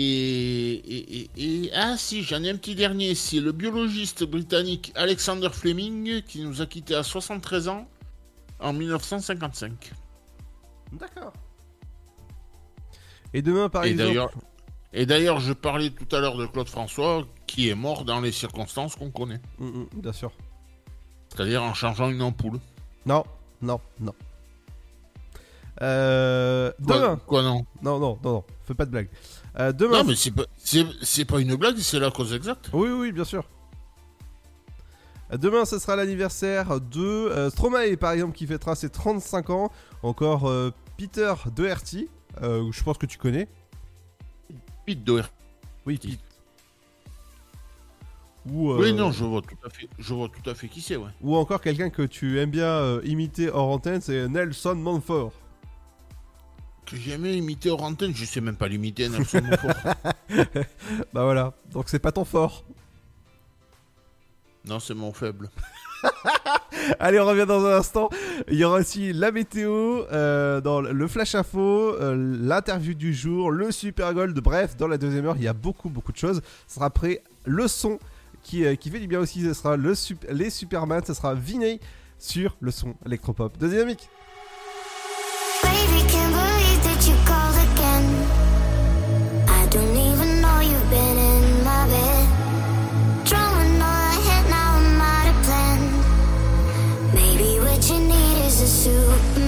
Et, et, et- et- ah si, j'en ai un petit dernier, c'est le biologiste britannique Alexander Fleming qui nous a quittés à 73 ans en 1955. D'accord. Et demain, par exemple. d'ailleurs, et d'ailleurs, je parlais tout à l'heure de Claude François qui est mort dans les circonstances qu'on connaît, Mm, mm, bien sûr. c'est-à-dire en changeant une ampoule. Non, non, non. Euh, Quoi- demain. quoi, non? Non, non, non, non. Fais pas de blague. Euh, demain. Non, mais c'est pas, c'est, c'est pas une blague, c'est la cause exacte. Oui, oui, bien sûr. Euh, Demain, ce sera l'anniversaire de euh, Stromae, par exemple, qui fêtera ses 35 ans. Encore euh, Peter Doherty, je pense que tu connais. Pete Doherty. Oui, Pete. Ou, Oui, non, je vois tout à fait, je vois tout à fait qui c'est, ouais. Ou encore quelqu'un que tu aimes bien imiter hors antenne, c'est Nelson Montfort. Que j'ai jamais imité hors antenne, je sais même pas l'imiter, Nelson (laughs) bah voilà, donc c'est pas ton fort. Non, c'est mon faible. (laughs) Allez, on revient dans un instant. Il y aura aussi la météo, euh, dans le flash info, euh, l'interview du jour, le super gold. Bref, dans la deuxième heure, il y a beaucoup, beaucoup de choses. Ce sera après le son qui, euh, qui fait du bien aussi. Ce sera le les Superman, ce sera Vinay sur le son électropop. Deuxième mic. Need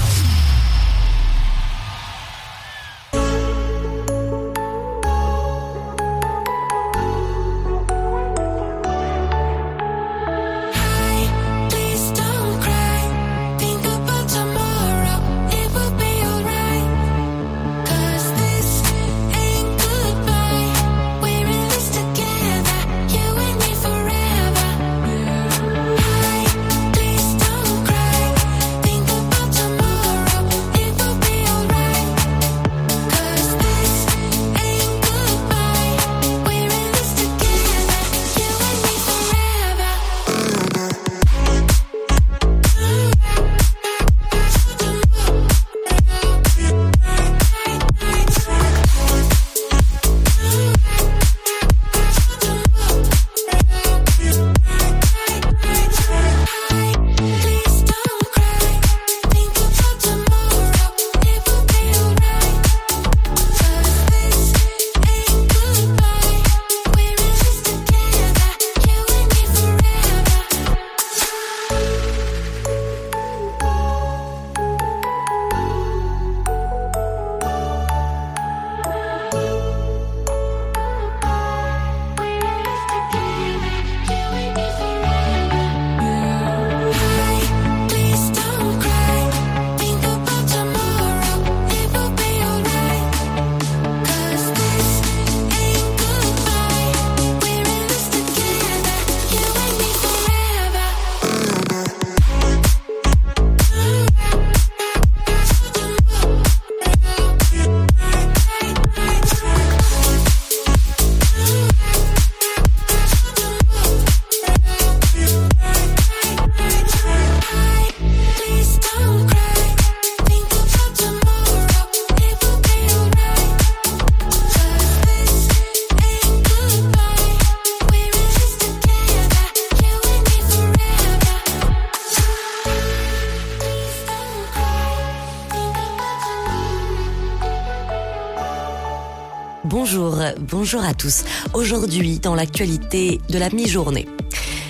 Bonjour à tous. Aujourd'hui, dans l'actualité de la mi-journée.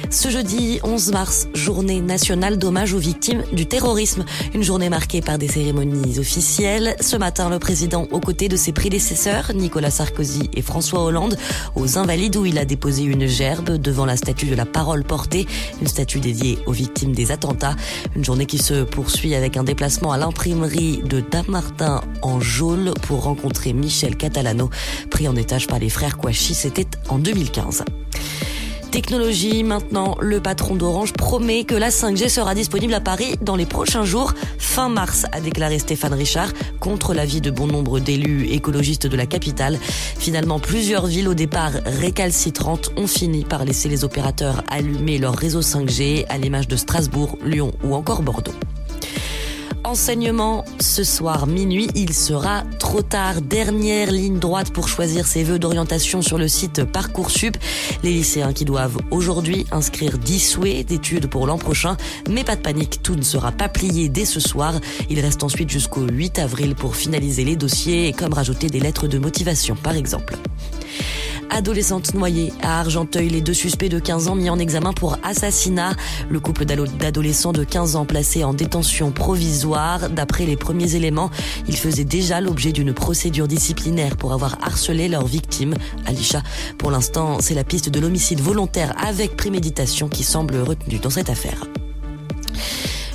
Ce jeudi 11 mars, journée nationale d'hommage aux victimes du terrorisme. Une journée marquée par des cérémonies officielles. Ce matin, le président, aux côtés de ses prédécesseurs, Nicolas Sarkozy et François Hollande, aux Invalides où il a déposé une gerbe devant la statue de la parole portée, une statue dédiée aux victimes des attentats. Une journée qui se poursuit avec un déplacement à l'imprimerie de Damartin en Jaule pour rencontrer Michel Catalano, pris en étage par les frères Kouachi. C'était en 2015. Technologie, maintenant, le patron d'Orange promet que la 5G sera disponible à Paris dans les prochains jours, fin mars, a déclaré Stéphane Richard, contre l'avis de bon nombre d'élus écologistes de la capitale. Finalement, plusieurs villes au départ récalcitrantes ont fini par laisser les opérateurs allumer leur réseau 5G, à l'image de Strasbourg, Lyon ou encore Bordeaux. Enseignement, ce soir minuit, il sera trop tard. Dernière ligne droite pour choisir ses vœux d'orientation sur le site Parcoursup. Les lycéens qui doivent aujourd'hui inscrire 10 souhaits d'études pour l'an prochain. Mais pas de panique, tout ne sera pas plié dès ce soir. Il reste ensuite jusqu'au 8 avril pour finaliser les dossiers et comme rajouter des lettres de motivation par exemple. Adolescente noyée à Argenteuil, les deux suspects de 15 ans mis en examen pour assassinat. Le couple d'ado- d'adolescents de 15 ans placé en détention provisoire. D'après les premiers éléments, ils faisaient déjà l'objet d'une procédure disciplinaire pour avoir harcelé leur victime, Alisha. Pour l'instant, c'est la piste de l'homicide volontaire avec préméditation qui semble retenue dans cette affaire.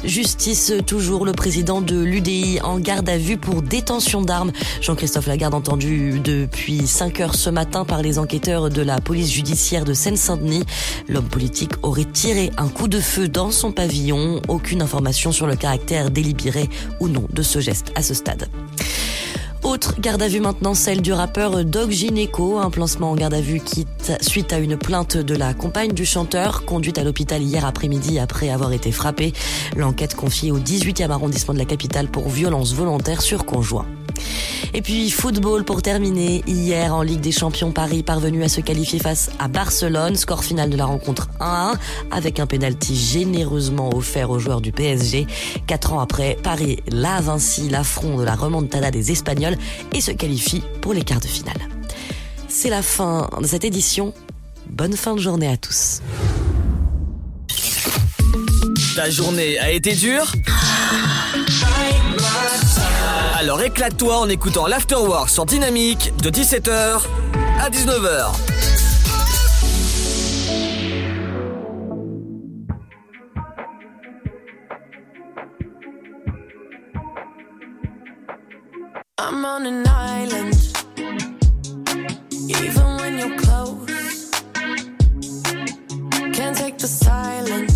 Justice toujours, le président de l'UDI en garde à vue pour détention d'armes. Jean-Christophe Lagarde entendu depuis 5 heures ce matin par les enquêteurs de la police judiciaire de Seine-Saint-Denis. L'homme politique aurait tiré un coup de feu dans son pavillon. Aucune information sur le caractère délibéré ou non de ce geste à ce stade. Autre garde à vue maintenant, celle du rappeur Dog Gineco, un placement en garde à vue suite à une plainte de la compagne du chanteur, conduite à l'hôpital hier après-midi après avoir été frappée. L'enquête confiée au 18e arrondissement de la capitale pour violence volontaire sur conjoint. Et puis football pour terminer. Hier en Ligue des Champions, Paris parvenu à se qualifier face à Barcelone. Score final de la rencontre 1-1 avec un penalty généreusement offert aux joueurs du PSG. Quatre ans après, Paris lave ainsi l'affront de la remontada des Espagnols et se qualifie pour les quarts de finale. C'est la fin de cette édition. Bonne fin de journée à tous. Ta journée a été dure? Alors éclate-toi en écoutant l'Afterwork sur Dynamique de 17h à 19h. I'm on an island. Even when you're close, can't take the silence.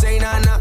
say nah nah.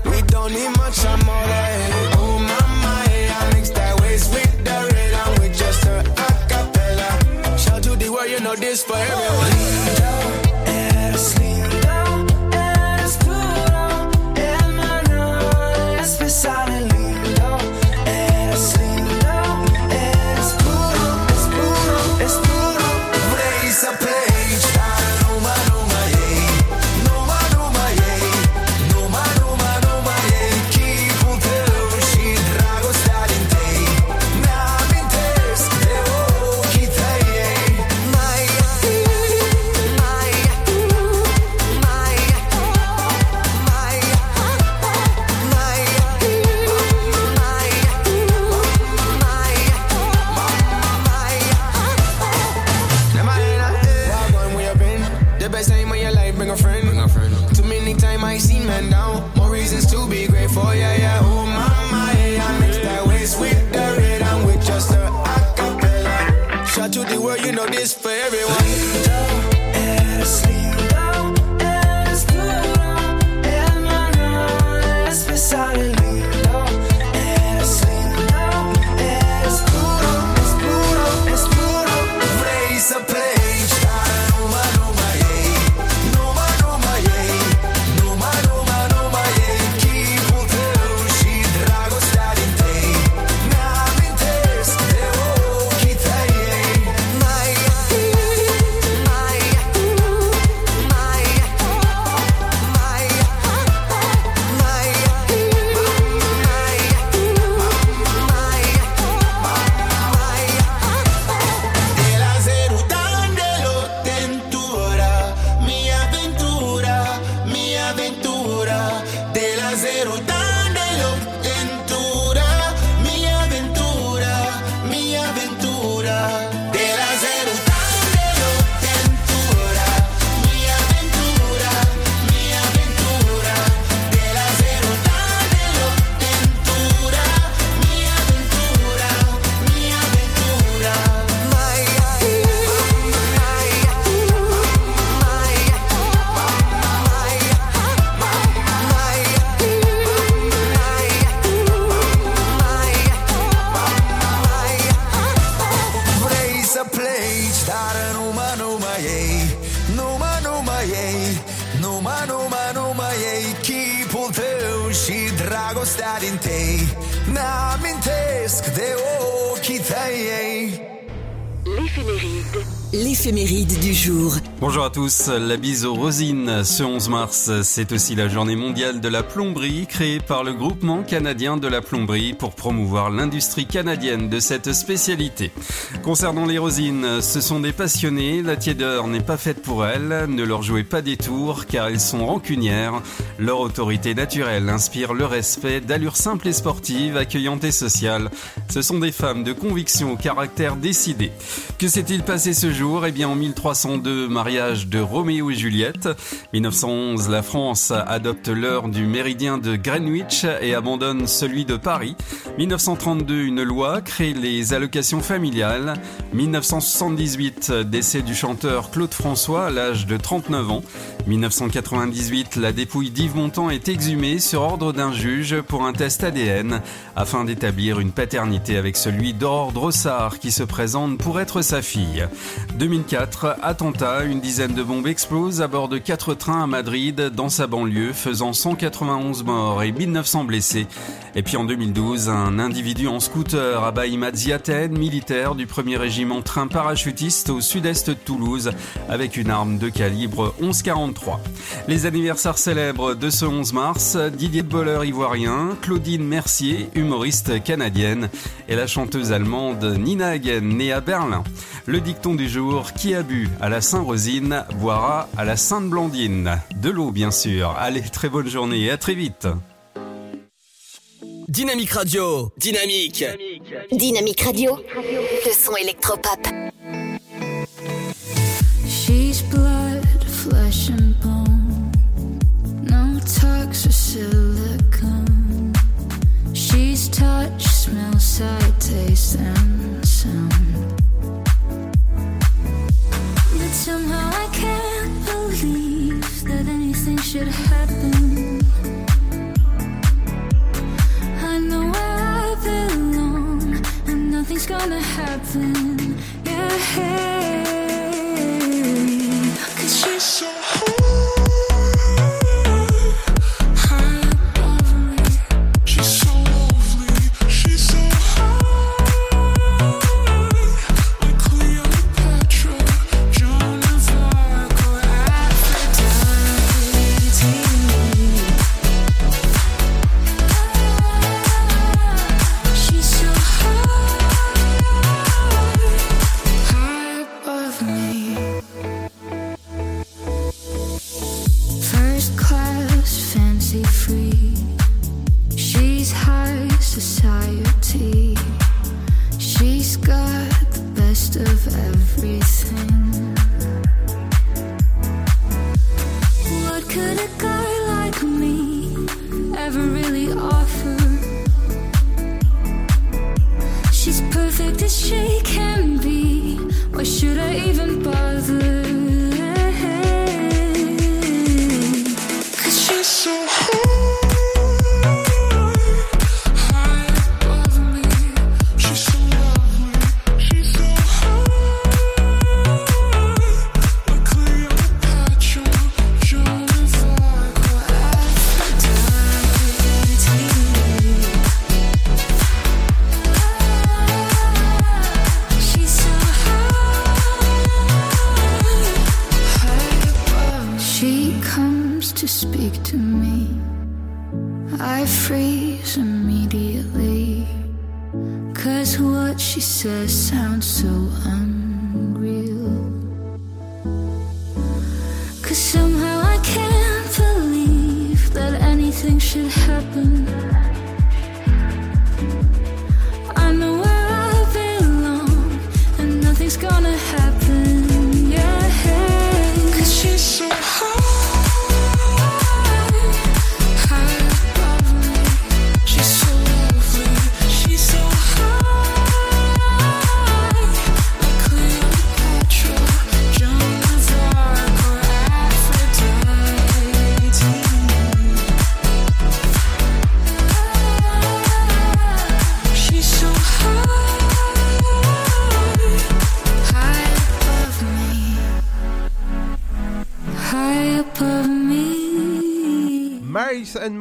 La bise aux rosines. Ce 11 mars, c'est aussi la journée mondiale de la plomberie créée par le groupement canadien de la plomberie pour promouvoir l'industrie canadienne de cette spécialité. Concernant les rosines, ce sont des passionnés, la tiédeur n'est pas faite pour elles, ne leur jouez pas des tours car elles sont rancunières. Leur autorité naturelle inspire le respect d'allure simple et sportive, accueillante et sociale. Ce sont des femmes de conviction au caractère décidé. Que s'est-il passé ce jour? Eh bien en 1302, mariage de Roméo et Juliette. 1911, la France adopte l'heure du méridien de Greenwich et abandonne celui de Paris. 1932, une loi crée les allocations familiales. 1978, décès du chanteur Claude François à l'âge de 39 ans. 1998, la dépouille d'Yves Montand est exhumée sur ordre d'un juge pour un test ADN afin d'établir une paternité avec celui d'Aurore Drossard qui se présente pour être sa fille. 2004, attentat, une dizaine de bombes explosent à bord de quatre trains à Madrid dans sa banlieue faisant 191 morts et 1900 blessés. Et puis en 2012, un individu en scooter abat Imad Ziaten, militaire du 1er régiment train parachutiste au sud-est de Toulouse avec une arme de calibre 1143. Les anniversaires célèbres de ce 11 mars, Didier de Boller ivoirien, Claudine Mercier, humoriste canadienne, et la chanteuse allemande Nina Hagen, née à Berlin. Le dicton du jour, qui a bu à la Saint-Rosine, boira à la Sainte-Blandine. De l'eau bien sûr. Allez, très bonne journée et à très vite. Dynamique Radio. Dynamique. Dynamique Radio. Le son électropop. She's blood, flesh and She's touch, smell, sight, taste, and sound. But somehow I can't believe that anything should happen. I know where I belong, and nothing's gonna happen. Yeah.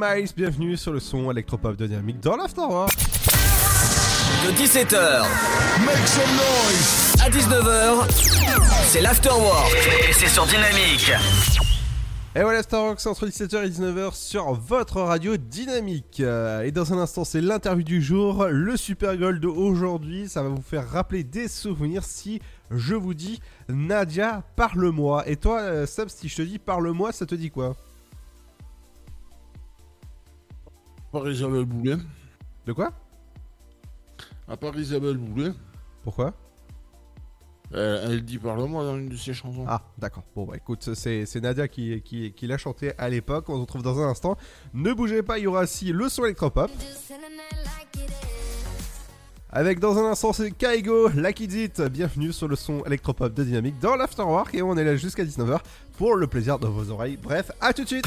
Miles bienvenue sur le son électropop de Dynamique dans l'Afterwork. De 17h Make some noise à 19h, c'est l'afterwork et c'est sur Dynamique. Et voilà, Starrock, c'est entre 17h et 19h sur votre radio dynamique. Euh, Et dans un instant, c'est l'interview du jour, le Super Gold d'aujourd'hui. Ça va vous faire rappeler des souvenirs si je vous dis Nadia, parle-moi. Et toi, euh, Seb, si je te dis parle-moi, ça te dit quoi? Par Isabelle Boulet. De quoi? À part Isabelle Boulet. Pourquoi? Elle, elle dit parle-moi dans une de ses chansons. Ah, d'accord. Bon, bah écoute, c'est c'est Nadia qui, qui, qui l'a chanté à l'époque. On se retrouve dans un instant. Ne bougez pas, il y aura aussi le son électropop. Avec dans un instant, c'est Kaigo, la It. Bienvenue sur le son électropop de Dynamique dans l'Afterwork. Et on est là jusqu'à 19h pour le plaisir de vos oreilles. Bref, à tout de suite.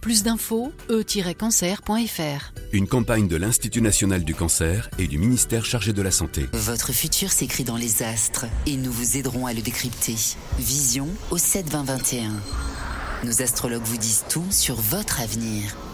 Plus d'infos, e-cancer.fr. Une campagne de l'Institut national du cancer et du ministère chargé de la santé. Votre futur s'écrit dans les astres et nous vous aiderons à le décrypter. Vision au 7 20 21. Nos astrologues vous disent tout sur votre avenir.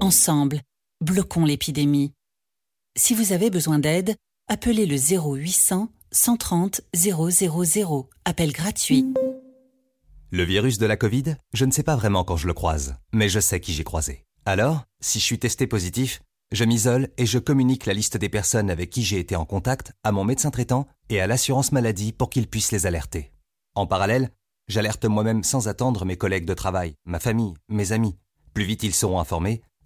Ensemble, bloquons l'épidémie. Si vous avez besoin d'aide, appelez le 0800 130 000. Appel gratuit. Le virus de la Covid, je ne sais pas vraiment quand je le croise, mais je sais qui j'ai croisé. Alors, si je suis testé positif, je m'isole et je communique la liste des personnes avec qui j'ai été en contact à mon médecin traitant et à l'assurance maladie pour qu'ils puissent les alerter. En parallèle, j'alerte moi-même sans attendre mes collègues de travail, ma famille, mes amis. Plus vite ils seront informés,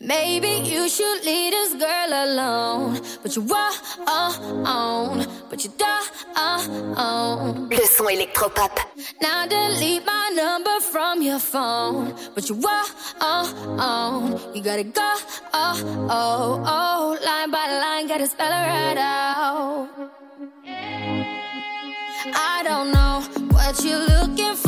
Maybe you should leave this girl alone. But you on, but you da on. Le son électropop. Now delete my number from your phone. But you on, you gotta go. Oh, oh, oh. Line by line, gotta spell it right out. I don't know what you're looking for,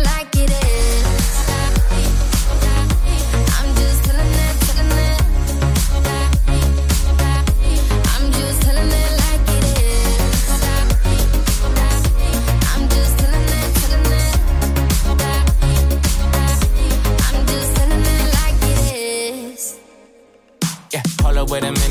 wait a minute,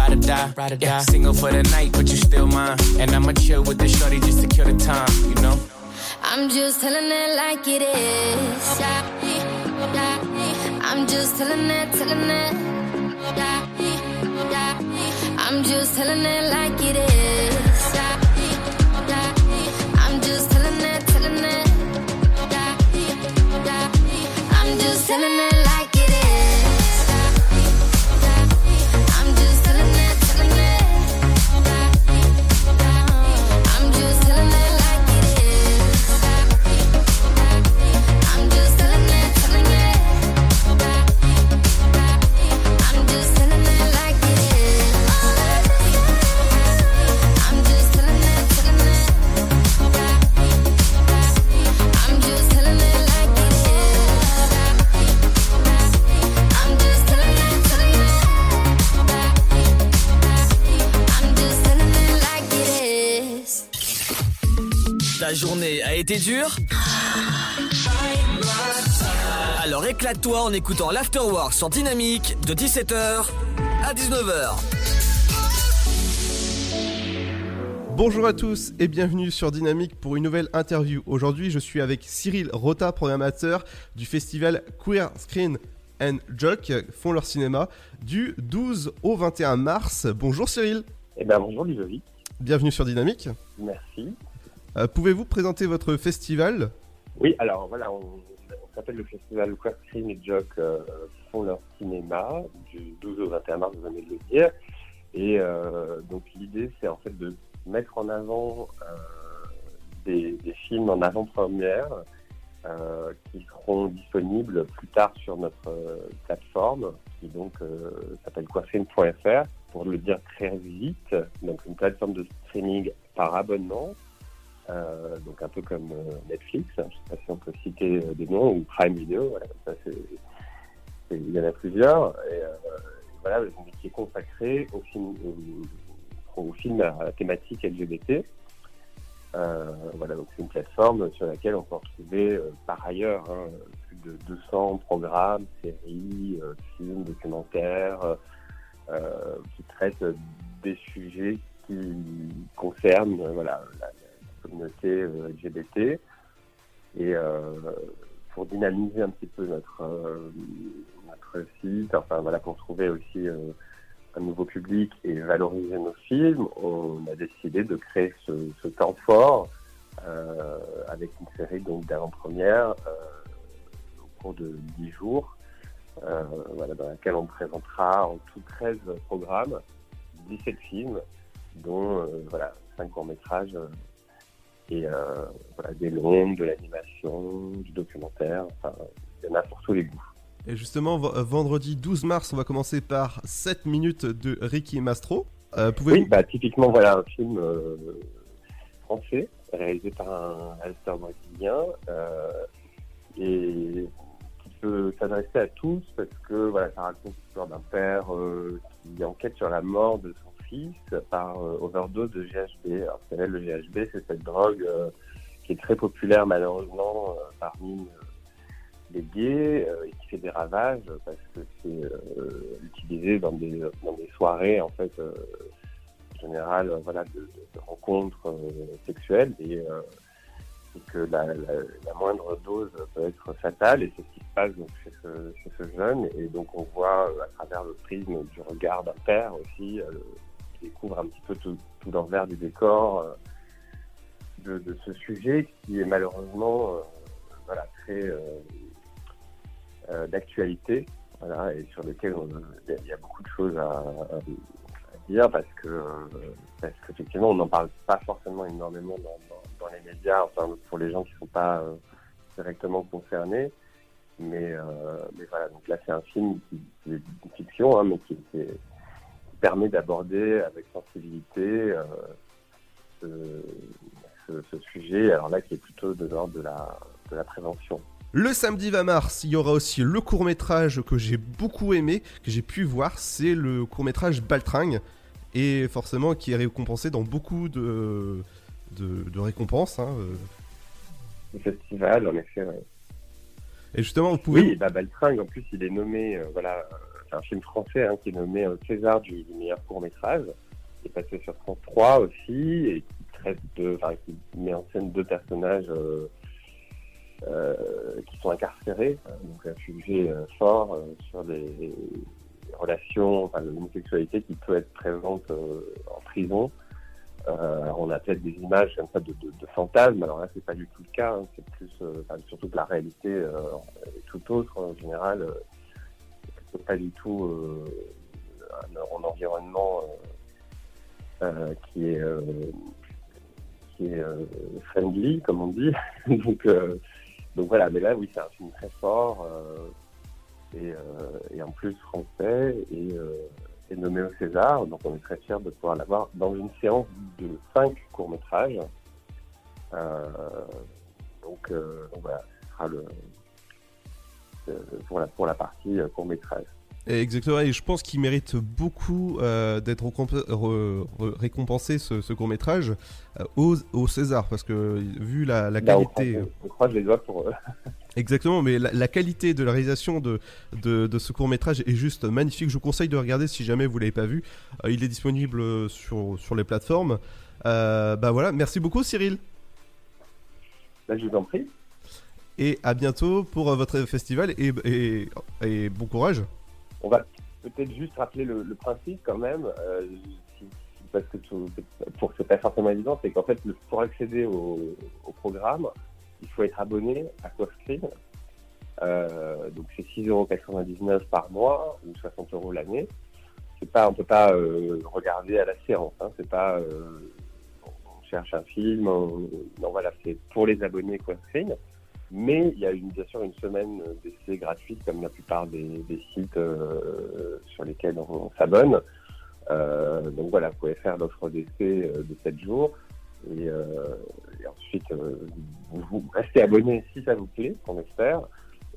ride or die. Ride or yeah. Single for the night, but you still mine. And I'ma chill with the shorty just to kill the time, you know. I'm just telling it like it is. I'm just telling it, telling it. I'm just telling it like it is. I'm just telling it, telling it. I'm just telling it like Ta journée a été dure Alors éclate-toi en écoutant l'Afterwork sur Dynamique de 17h à 19h. Bonjour à tous et bienvenue sur Dynamique pour une nouvelle interview. Aujourd'hui, je suis avec Cyril Rota, programmateur du festival Queer Screen and Joke, font leur cinéma, du 12 au 21 mars. Bonjour Cyril. Eh ben bonjour Ludovic. Bienvenue sur Dynamique. Merci. Euh, Pouvez-vous présenter votre festival? Oui, alors voilà, on, s'appelle le festival Screen et Joke euh, font leur cinéma du 12 au 21 mars, vous venez de le dire. Et euh, donc l'idée, c'est en fait de mettre en avant des, films en avant-première qui seront disponibles plus tard sur notre plateforme, qui donc euh, s'appelle queerfilm.fr, pour le dire très vite, donc une plateforme de streaming par abonnement, euh, donc un peu comme euh, Netflix, hein, je ne sais pas si on peut citer euh, des noms, ou Prime Video, il y en a plusieurs, et voilà, qui est consacré au film, au, au film à thématique LGBT. Voilà, donc c'est une plateforme sur laquelle on peut retrouver par ailleurs hein, plus de 200 programmes, séries, films, documentaires qui traitent des sujets qui concernent voilà, la communauté euh, LGBT. Et euh, pour dynamiser un petit peu notre, euh, notre site, enfin voilà, pour trouver aussi un nouveau public et valoriser nos films, on a décidé de créer ce, ce temps fort avec une série d'avant-première au cours de 10 jours, voilà, dans laquelle on présentera en tout 13 programmes, 17 films, dont voilà, 5 courts-métrages et euh, voilà, des longues, de l'animation, du documentaire, enfin, il y en a pour tous les goûts. Et justement, euh, vendredi 12 mars, on va commencer par 7 minutes de Ricky Mastro. Euh, Oui, bah, typiquement, voilà un film euh, français réalisé par un acteur brésilien et qui peut s'adresser à tous parce que voilà, ça raconte l'histoire d'un père qui enquête sur la mort de son par euh, overdose de GHB. Alors, vous savez, le GHB, c'est cette drogue euh, qui est très populaire malheureusement euh, parmi les gays et qui fait des ravages parce que c'est utilisé dans des, dans des soirées en fait en général voilà de, rencontres sexuelles. Et, que la, moindre dose peut être fatale. Et c'est ce qui se passe donc chez ce, jeune. Et donc on voit à travers le prisme du regard d'un père aussi découvre un petit peu tout, tout l'envers du décor euh, de, ce sujet qui est malheureusement euh, voilà très euh, d'actualité, voilà, et sur lequel il y a beaucoup de choses à, dire parce que parce qu'effectivement on n'en parle pas forcément énormément dans, les médias, enfin pour les gens qui ne sont pas directement concernés. Mais, mais voilà, donc là c'est un film qui, est une fiction, hein, mais qui, permet d'aborder avec sensibilité euh, ce, ce- ce sujet, alors là qui est plutôt de l'ordre de la, de la prévention. Le samedi 20 mars, il y aura aussi le court métrage que j'ai beaucoup aimé, que j'ai pu voir, c'est le court métrage Baltringue, et forcément qui est récompensé dans beaucoup de, de, de récompenses. hein, euh. Le festival, en effet, ouais. Et justement, vous pouvez... Oui, bah, Baltringue, en plus, il est nommé, euh, voilà, c'est un film français hein, qui est nommé euh, César du, meilleur court-métrage, qui est passé sur France 3 aussi, et qui traite de, qui met en scène deux personnages euh, euh, qui sont incarcérés, donc un sujet fort sur des relations, enfin, l'homosexualité qui peut être présente en prison. On a peut-être des images de, fantasmes. Alors là, c'est pas du tout le cas. hein. C'est plus, surtout que la réalité euh, est tout autre en général. Pas du tout euh, un, environnement euh, euh, qui est qui est friendly, comme on dit. (laughs) donc, donc voilà. Mais là, oui, c'est un film très fort et, et en plus français et est nommé au César, donc on est très fiers de pouvoir l'avoir dans une séance de cinq courts-métrages. Donc, donc voilà, ce sera le, pour, la, pour la partie euh, court-métrage. Et Exactement, et je pense qu'il mérite beaucoup euh, d'être récomp- re- re- récompensé ce, ce court métrage au, au César, parce que vu la, la Là, on qualité... croise- on croise les doigts pour. (laughs) Exactement, mais la, la qualité de la réalisation de, de, de ce court métrage est juste magnifique. Je vous conseille de regarder si jamais vous l'avez pas vu. Euh, il est disponible sur, sur les plateformes. Euh, bah voilà, merci beaucoup Cyril. Là, je vous en prie. Et à bientôt pour euh, votre festival et, et, bon courage. On va peut-être juste rappeler le, principe quand même, euh, parce que tout- pour c'est pas forcément évident, c'est qu'en fait, pour accéder au, programme, il faut être abonné à Coscreen. Euh, donc c'est 6,99€ par mois ou 60 euros l'année. C'est pas, on peut pas euh, regarder à la séance. Hein, c'est pas, euh, on cherche un film. on- non voilà, c'est pour les abonnés Coscreen. Mais il y a bien sûr une semaine d'essai gratuite, comme la plupart des, sites euh, sur lesquels on, on s'abonne. Euh, donc voilà, vous pouvez faire l'offre d'essai euh, de 7 jours. Et, euh, ensuite, euh, vous, restez abonné si ça vous plaît, on espère.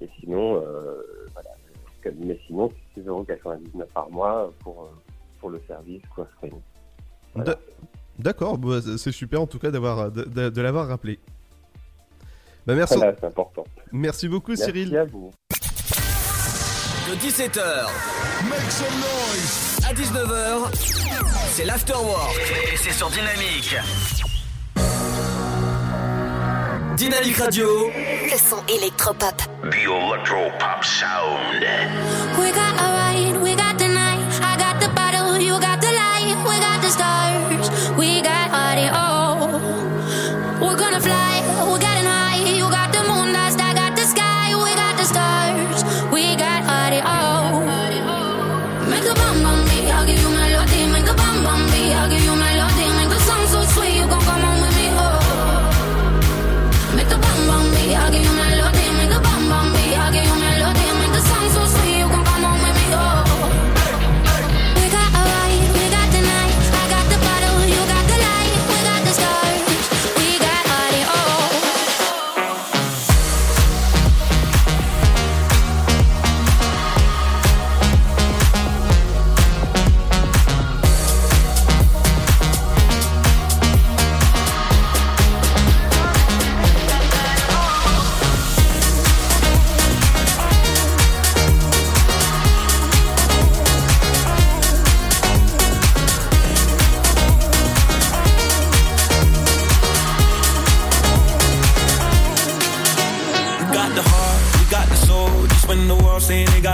Et sinon, euh, voilà. Mais sinon, c'est 6,99€ par mois pour, euh, pour le service Crossframe. D'a- D'accord, bah, c'est super en tout cas d'avoir de l'avoir rappelé. Bah merci. Voilà, c'est important. Merci beaucoup Merci Cyril. à vous. De 17h Make some noise à 19h, c'est l'afterwork et c'est sur Dynamique. Dynamique Radio. Le son électropop. The Electro Pop Sound. We got a ride, we got the night. I got the bottle, you got the light. We got the stars, we got audio.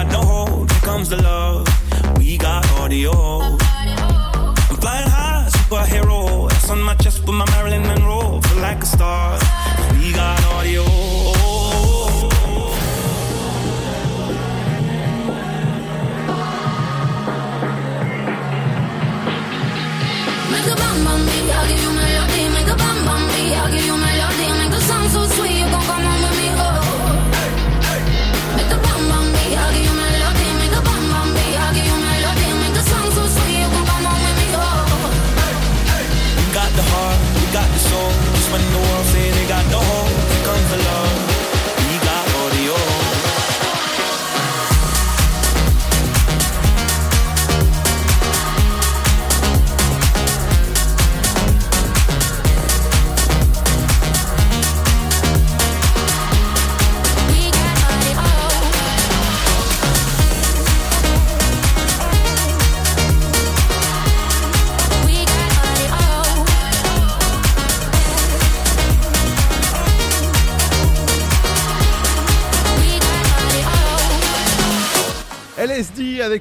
Got no hold, here comes the love. We got audio.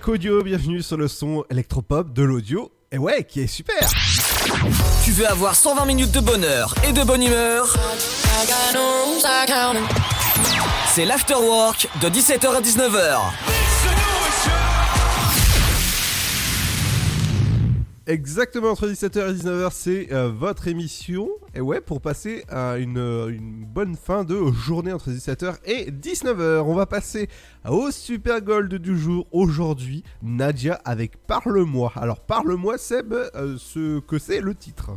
Audio, bienvenue sur le son électropop de l'audio. Et ouais, qui est super Tu veux avoir 120 minutes de bonheur et de bonne humeur? C'est l'afterwork de 17h à 19h. Exactement entre 17h et 19h, c'est euh, votre émission. Et ouais, pour passer à une, euh, une bonne fin de journée entre 17h et 19h, on va passer au Super Gold du jour aujourd'hui. Nadia avec Parle-moi. Alors, Parle-moi, Seb, euh, ce que c'est le titre.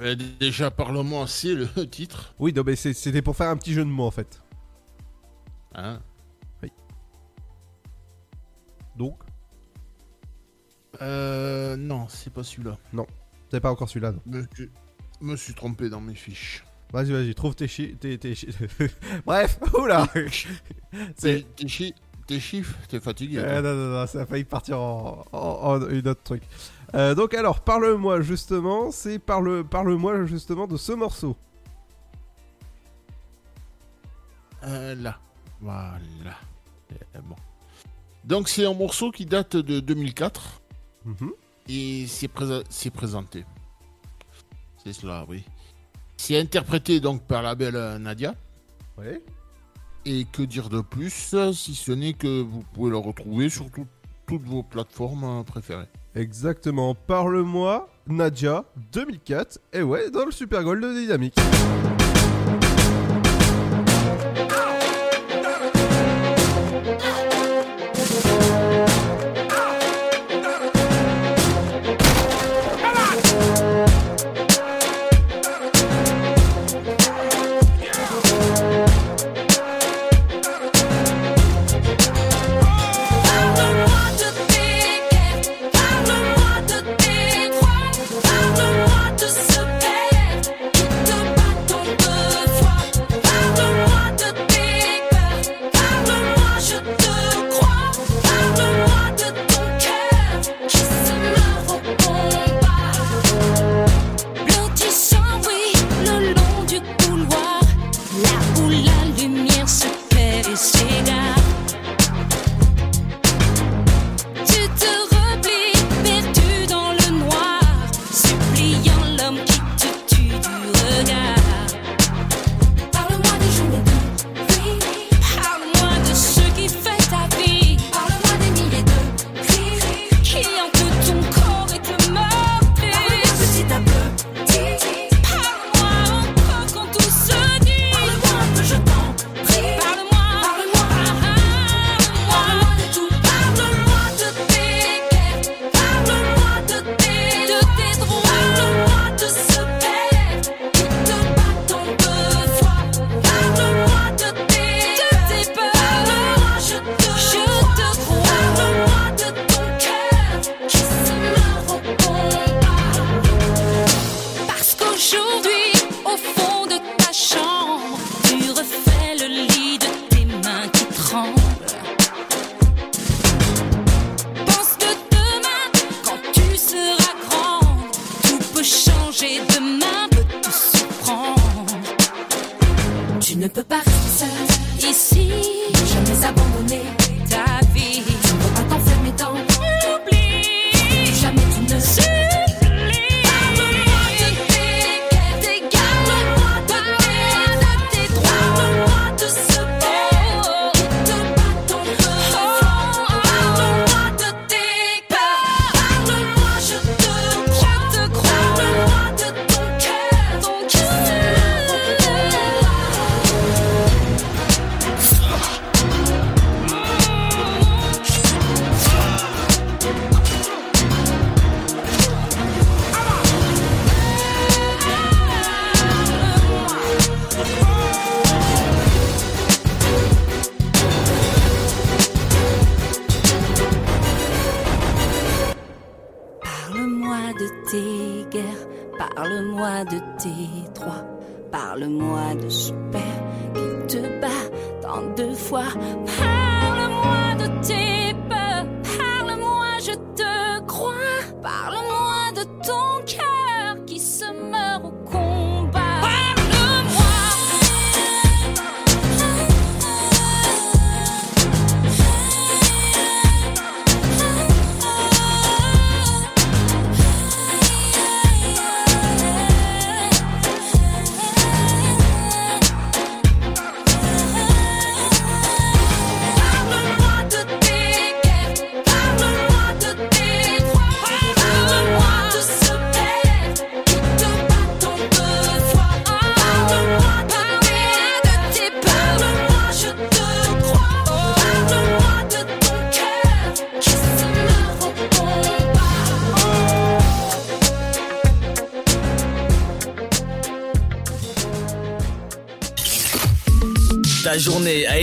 Euh, déjà, parle-moi, c'est le (laughs) titre. Oui, non, mais c'était pour faire un petit jeu de mots en fait. Hein? Oui. Donc Euh. Non, c'est pas celui-là. Non, c'est pas encore celui-là. je me suis trompé dans mes fiches. Vas-y, vas-y, trouve tes chi... Tes, tes chi- (laughs) Bref, (laughs) oula (laughs) Tes, tes chi- tes chiffres, t'es fatigué. Euh, non, non, non, ça a failli partir en, en- en une autre truc. Euh, donc alors, parle-moi justement, c'est parle, parle-moi justement de ce morceau. Euh, là. Voilà. Euh, bon. Donc, c'est un morceau qui date de 2004. Et c'est présenté. C'est cela, oui. C'est interprété donc par la belle euh, Nadia. Oui. Et que dire de plus, si ce n'est que vous pouvez le retrouver sur tout- toutes vos plateformes euh, préférées. Exactement, parle-moi, Nadia, 2004, et ouais, dans le Super Gold de Dynamique.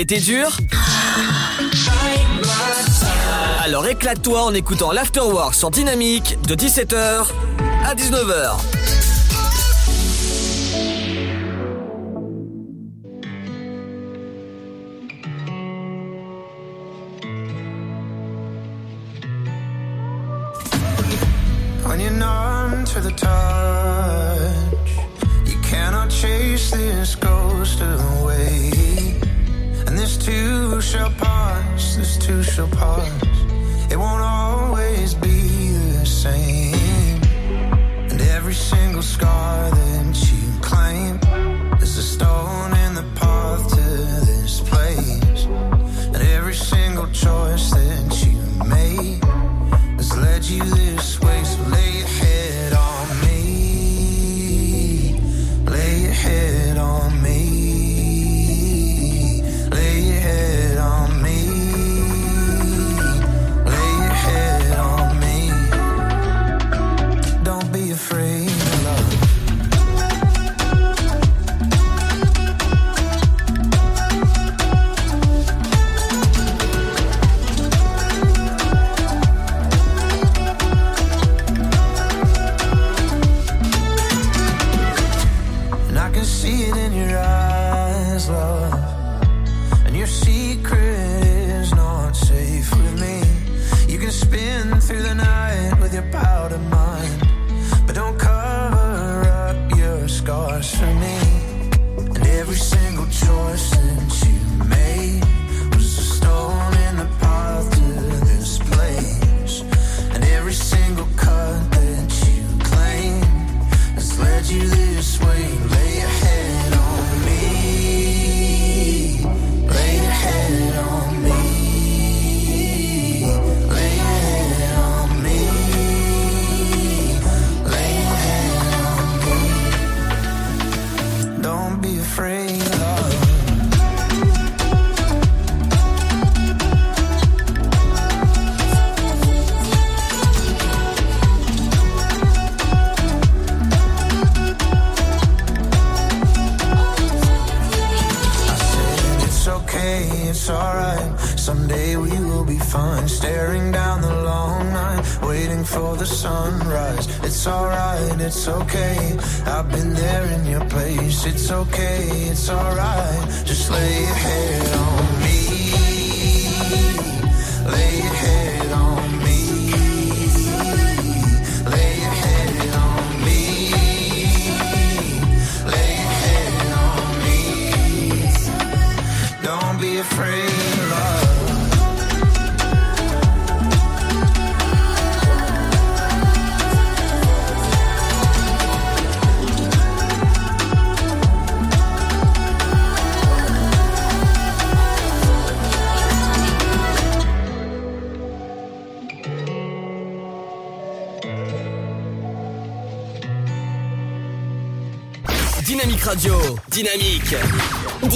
été dur Alors éclate-toi en écoutant l'Afterwork sur Dynamique de 17h à 19h.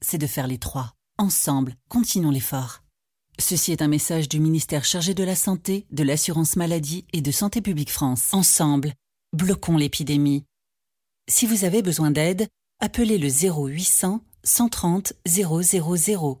c'est de faire les trois. Ensemble, continuons l'effort. Ceci est un message du ministère chargé de la Santé, de l'Assurance Maladie et de Santé publique France. Ensemble, bloquons l'épidémie. Si vous avez besoin d'aide, appelez le 0800 130 000.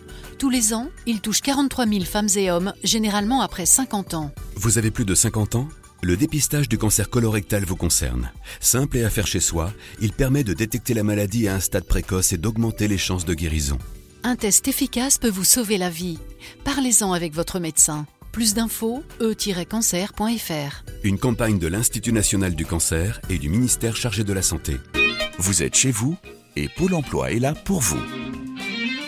Tous les ans, il touche 43 000 femmes et hommes, généralement après 50 ans. Vous avez plus de 50 ans? Le dépistage du cancer colorectal vous concerne. Simple et à faire chez soi, il permet de détecter la maladie à un stade précoce et d'augmenter les chances de guérison. Un test efficace peut vous sauver la vie. Parlez-en avec votre médecin. Plus d'infos, e-cancer.fr. Une campagne de l'Institut national du cancer et du ministère chargé de la santé. Vous êtes chez vous et Pôle emploi est là pour vous.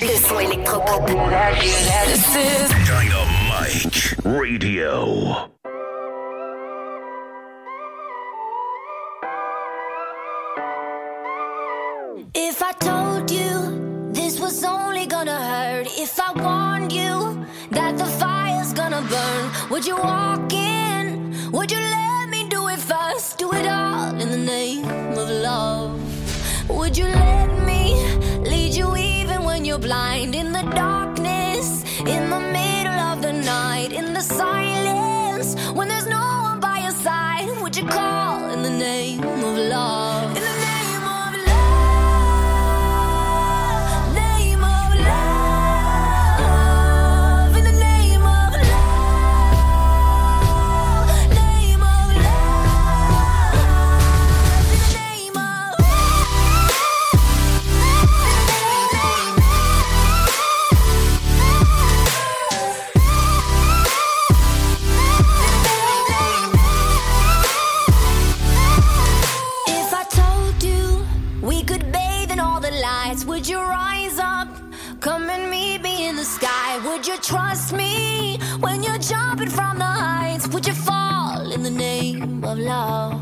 Le son électropop. Dynamite Radio. If I told you this was only gonna hurt, if I warned you that the fire's gonna burn, would you walk in? Would you let me do it first? Do it all in the name of love. Would you let me lead you even when you're blind? In the darkness, in the middle of the night, in the silence, when there's no one by your side, would you call in the name of love? trust me when you're jumping from the heights? Would you fall in the name of love?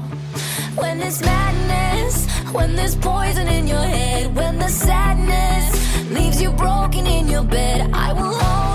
When there's madness, when there's poison in your head, when the sadness leaves you broken in your bed, I will hold.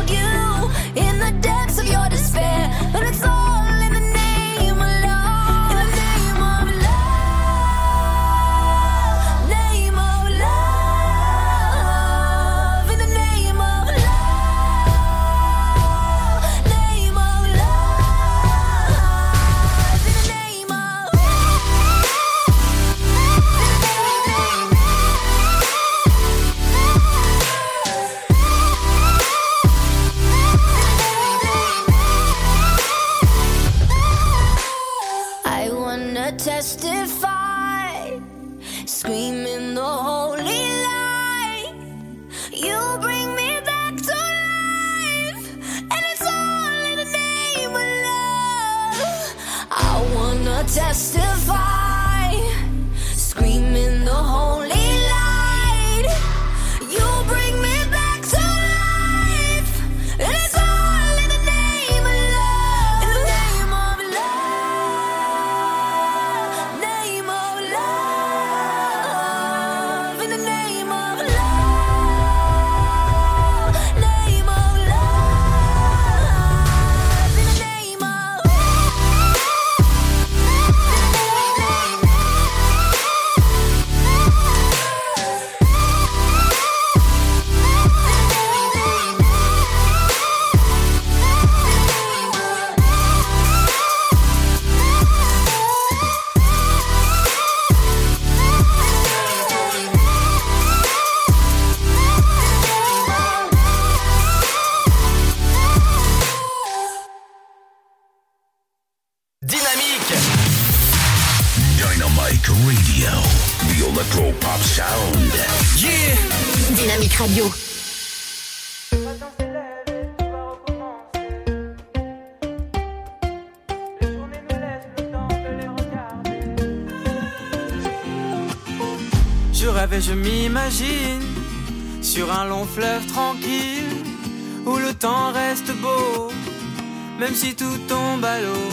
même si tout tombe à l'eau.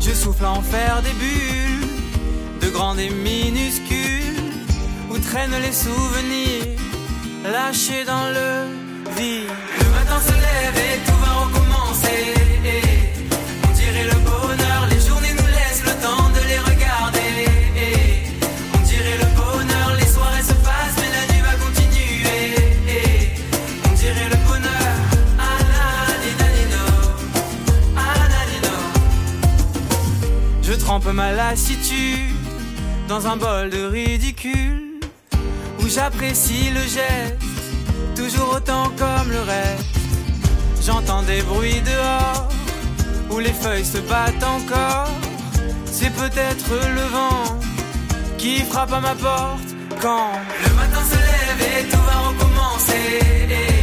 Je souffle à en faire des bulles, de grandes et minuscules, où traînent les souvenirs lâchés dans le vide. Le matin se lève et tout va recommencer. ma lassitude dans un bol de ridicule où j'apprécie le geste, toujours autant comme le reste. J'entends des bruits dehors où les feuilles se battent encore. C'est peut-être le vent qui frappe à ma porte quand le matin se lève et tout va recommencer.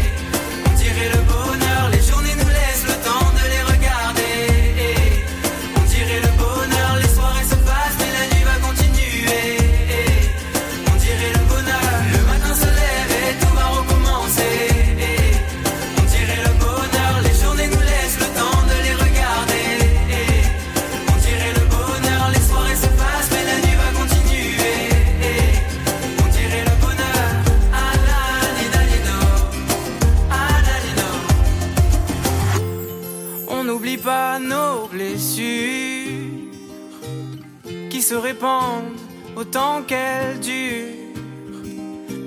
autant qu'elles durent.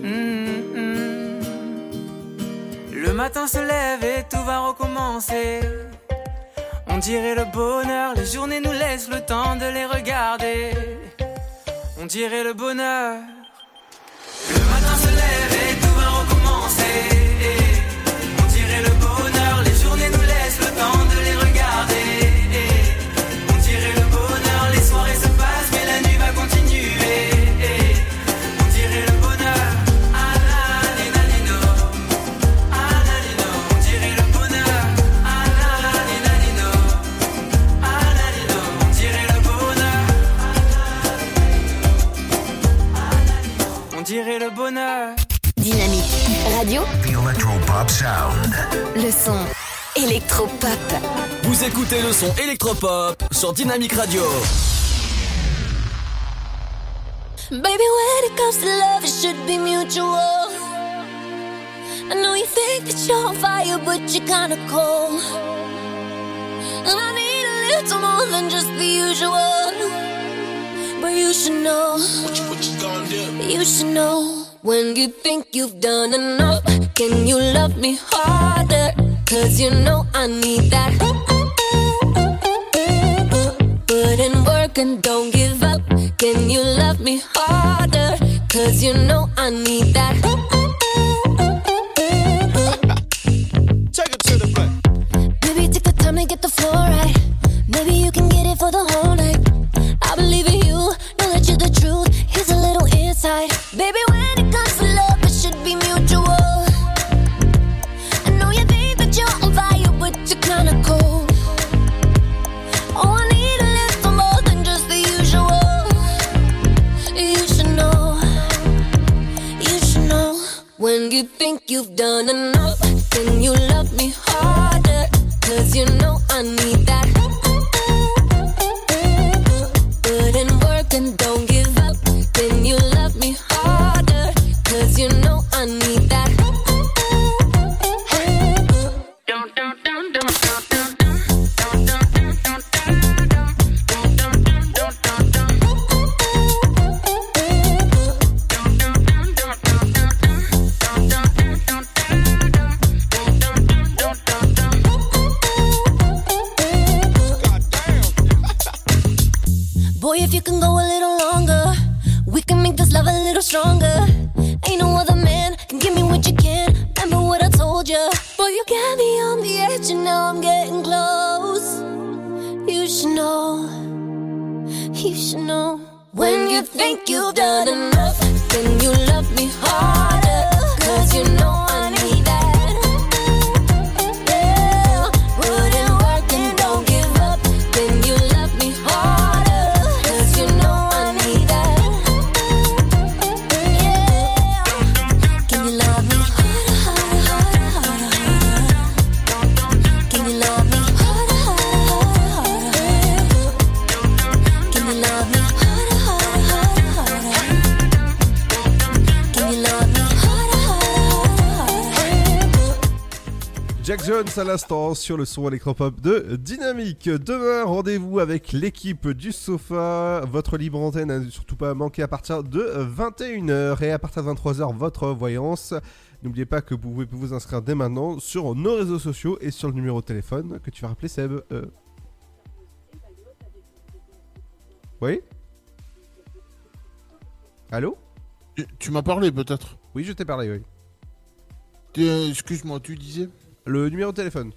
Mmh, mmh. Le matin se lève et tout va recommencer. On dirait le bonheur, les journées nous laissent le temps de les regarder. On dirait le bonheur trouver le bonheur. Dynamique Radio. The Electropop Sound. Le son électropop. Vous écoutez le son électropop sur Dynamique Radio. Baby, when it comes to love, it should be mutual. I know you think that you're on fire, but you're kinda cold. And I need a little more than just the usual. But you should know. What you, what you You should know. When you think you've done enough, can you love me harder? Cause you know I need that. Put in work and don't give up. Can you love me harder? Cause you know I need that. You've done enough, à l'instant sur le son électropop de Dynamique. Demain, rendez-vous avec l'équipe du sofa. Votre libre antenne à ne surtout pas manquer à partir de 21h et à partir de 23h, votre voyance. N'oubliez pas que vous pouvez vous inscrire dès maintenant sur nos réseaux sociaux et sur le numéro de téléphone que tu vas rappeler Seb. Euh. Oui Allô? Tu, tu m'as parlé peut-être Oui, je t'ai parlé, oui. T'es- Excuse-moi, tu disais? Le numéro de téléphone.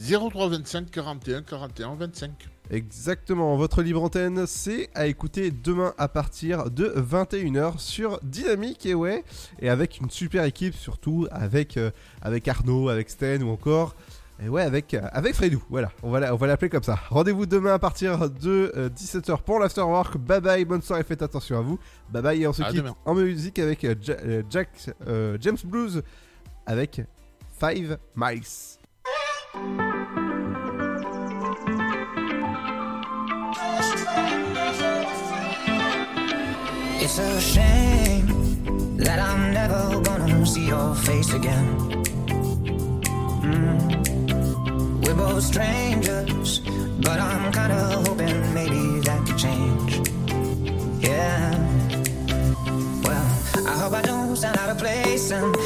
03 25 41 41 25. Exactement, votre libre antenne, c'est à écouter demain à partir de 21h sur Dynamique et ouais, et avec une super équipe surtout, avec, euh, avec Arnaud, avec Sten ou encore, et ouais, avec, euh, avec Fredou, voilà, on va, la- on va l'appeler comme ça. Rendez-vous demain à partir de 17h pour l'afterwork, bye bye, bonne soirée, faites attention à vous, bye bye, et on se À quitte demain. en musique avec euh, Ja- euh, Jack, euh, James Blues, avec Five Miles. It's a shame that I'm never gonna see your face again. Mm. We're both strangers, but I'm kinda hoping maybe that could change. Yeah. Well, I hope I don't sound out of place, and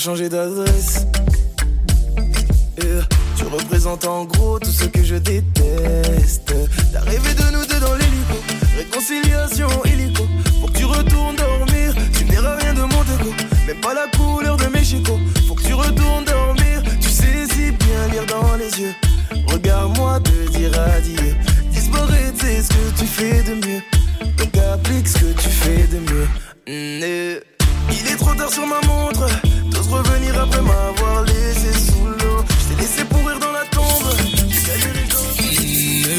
changé d'adresse.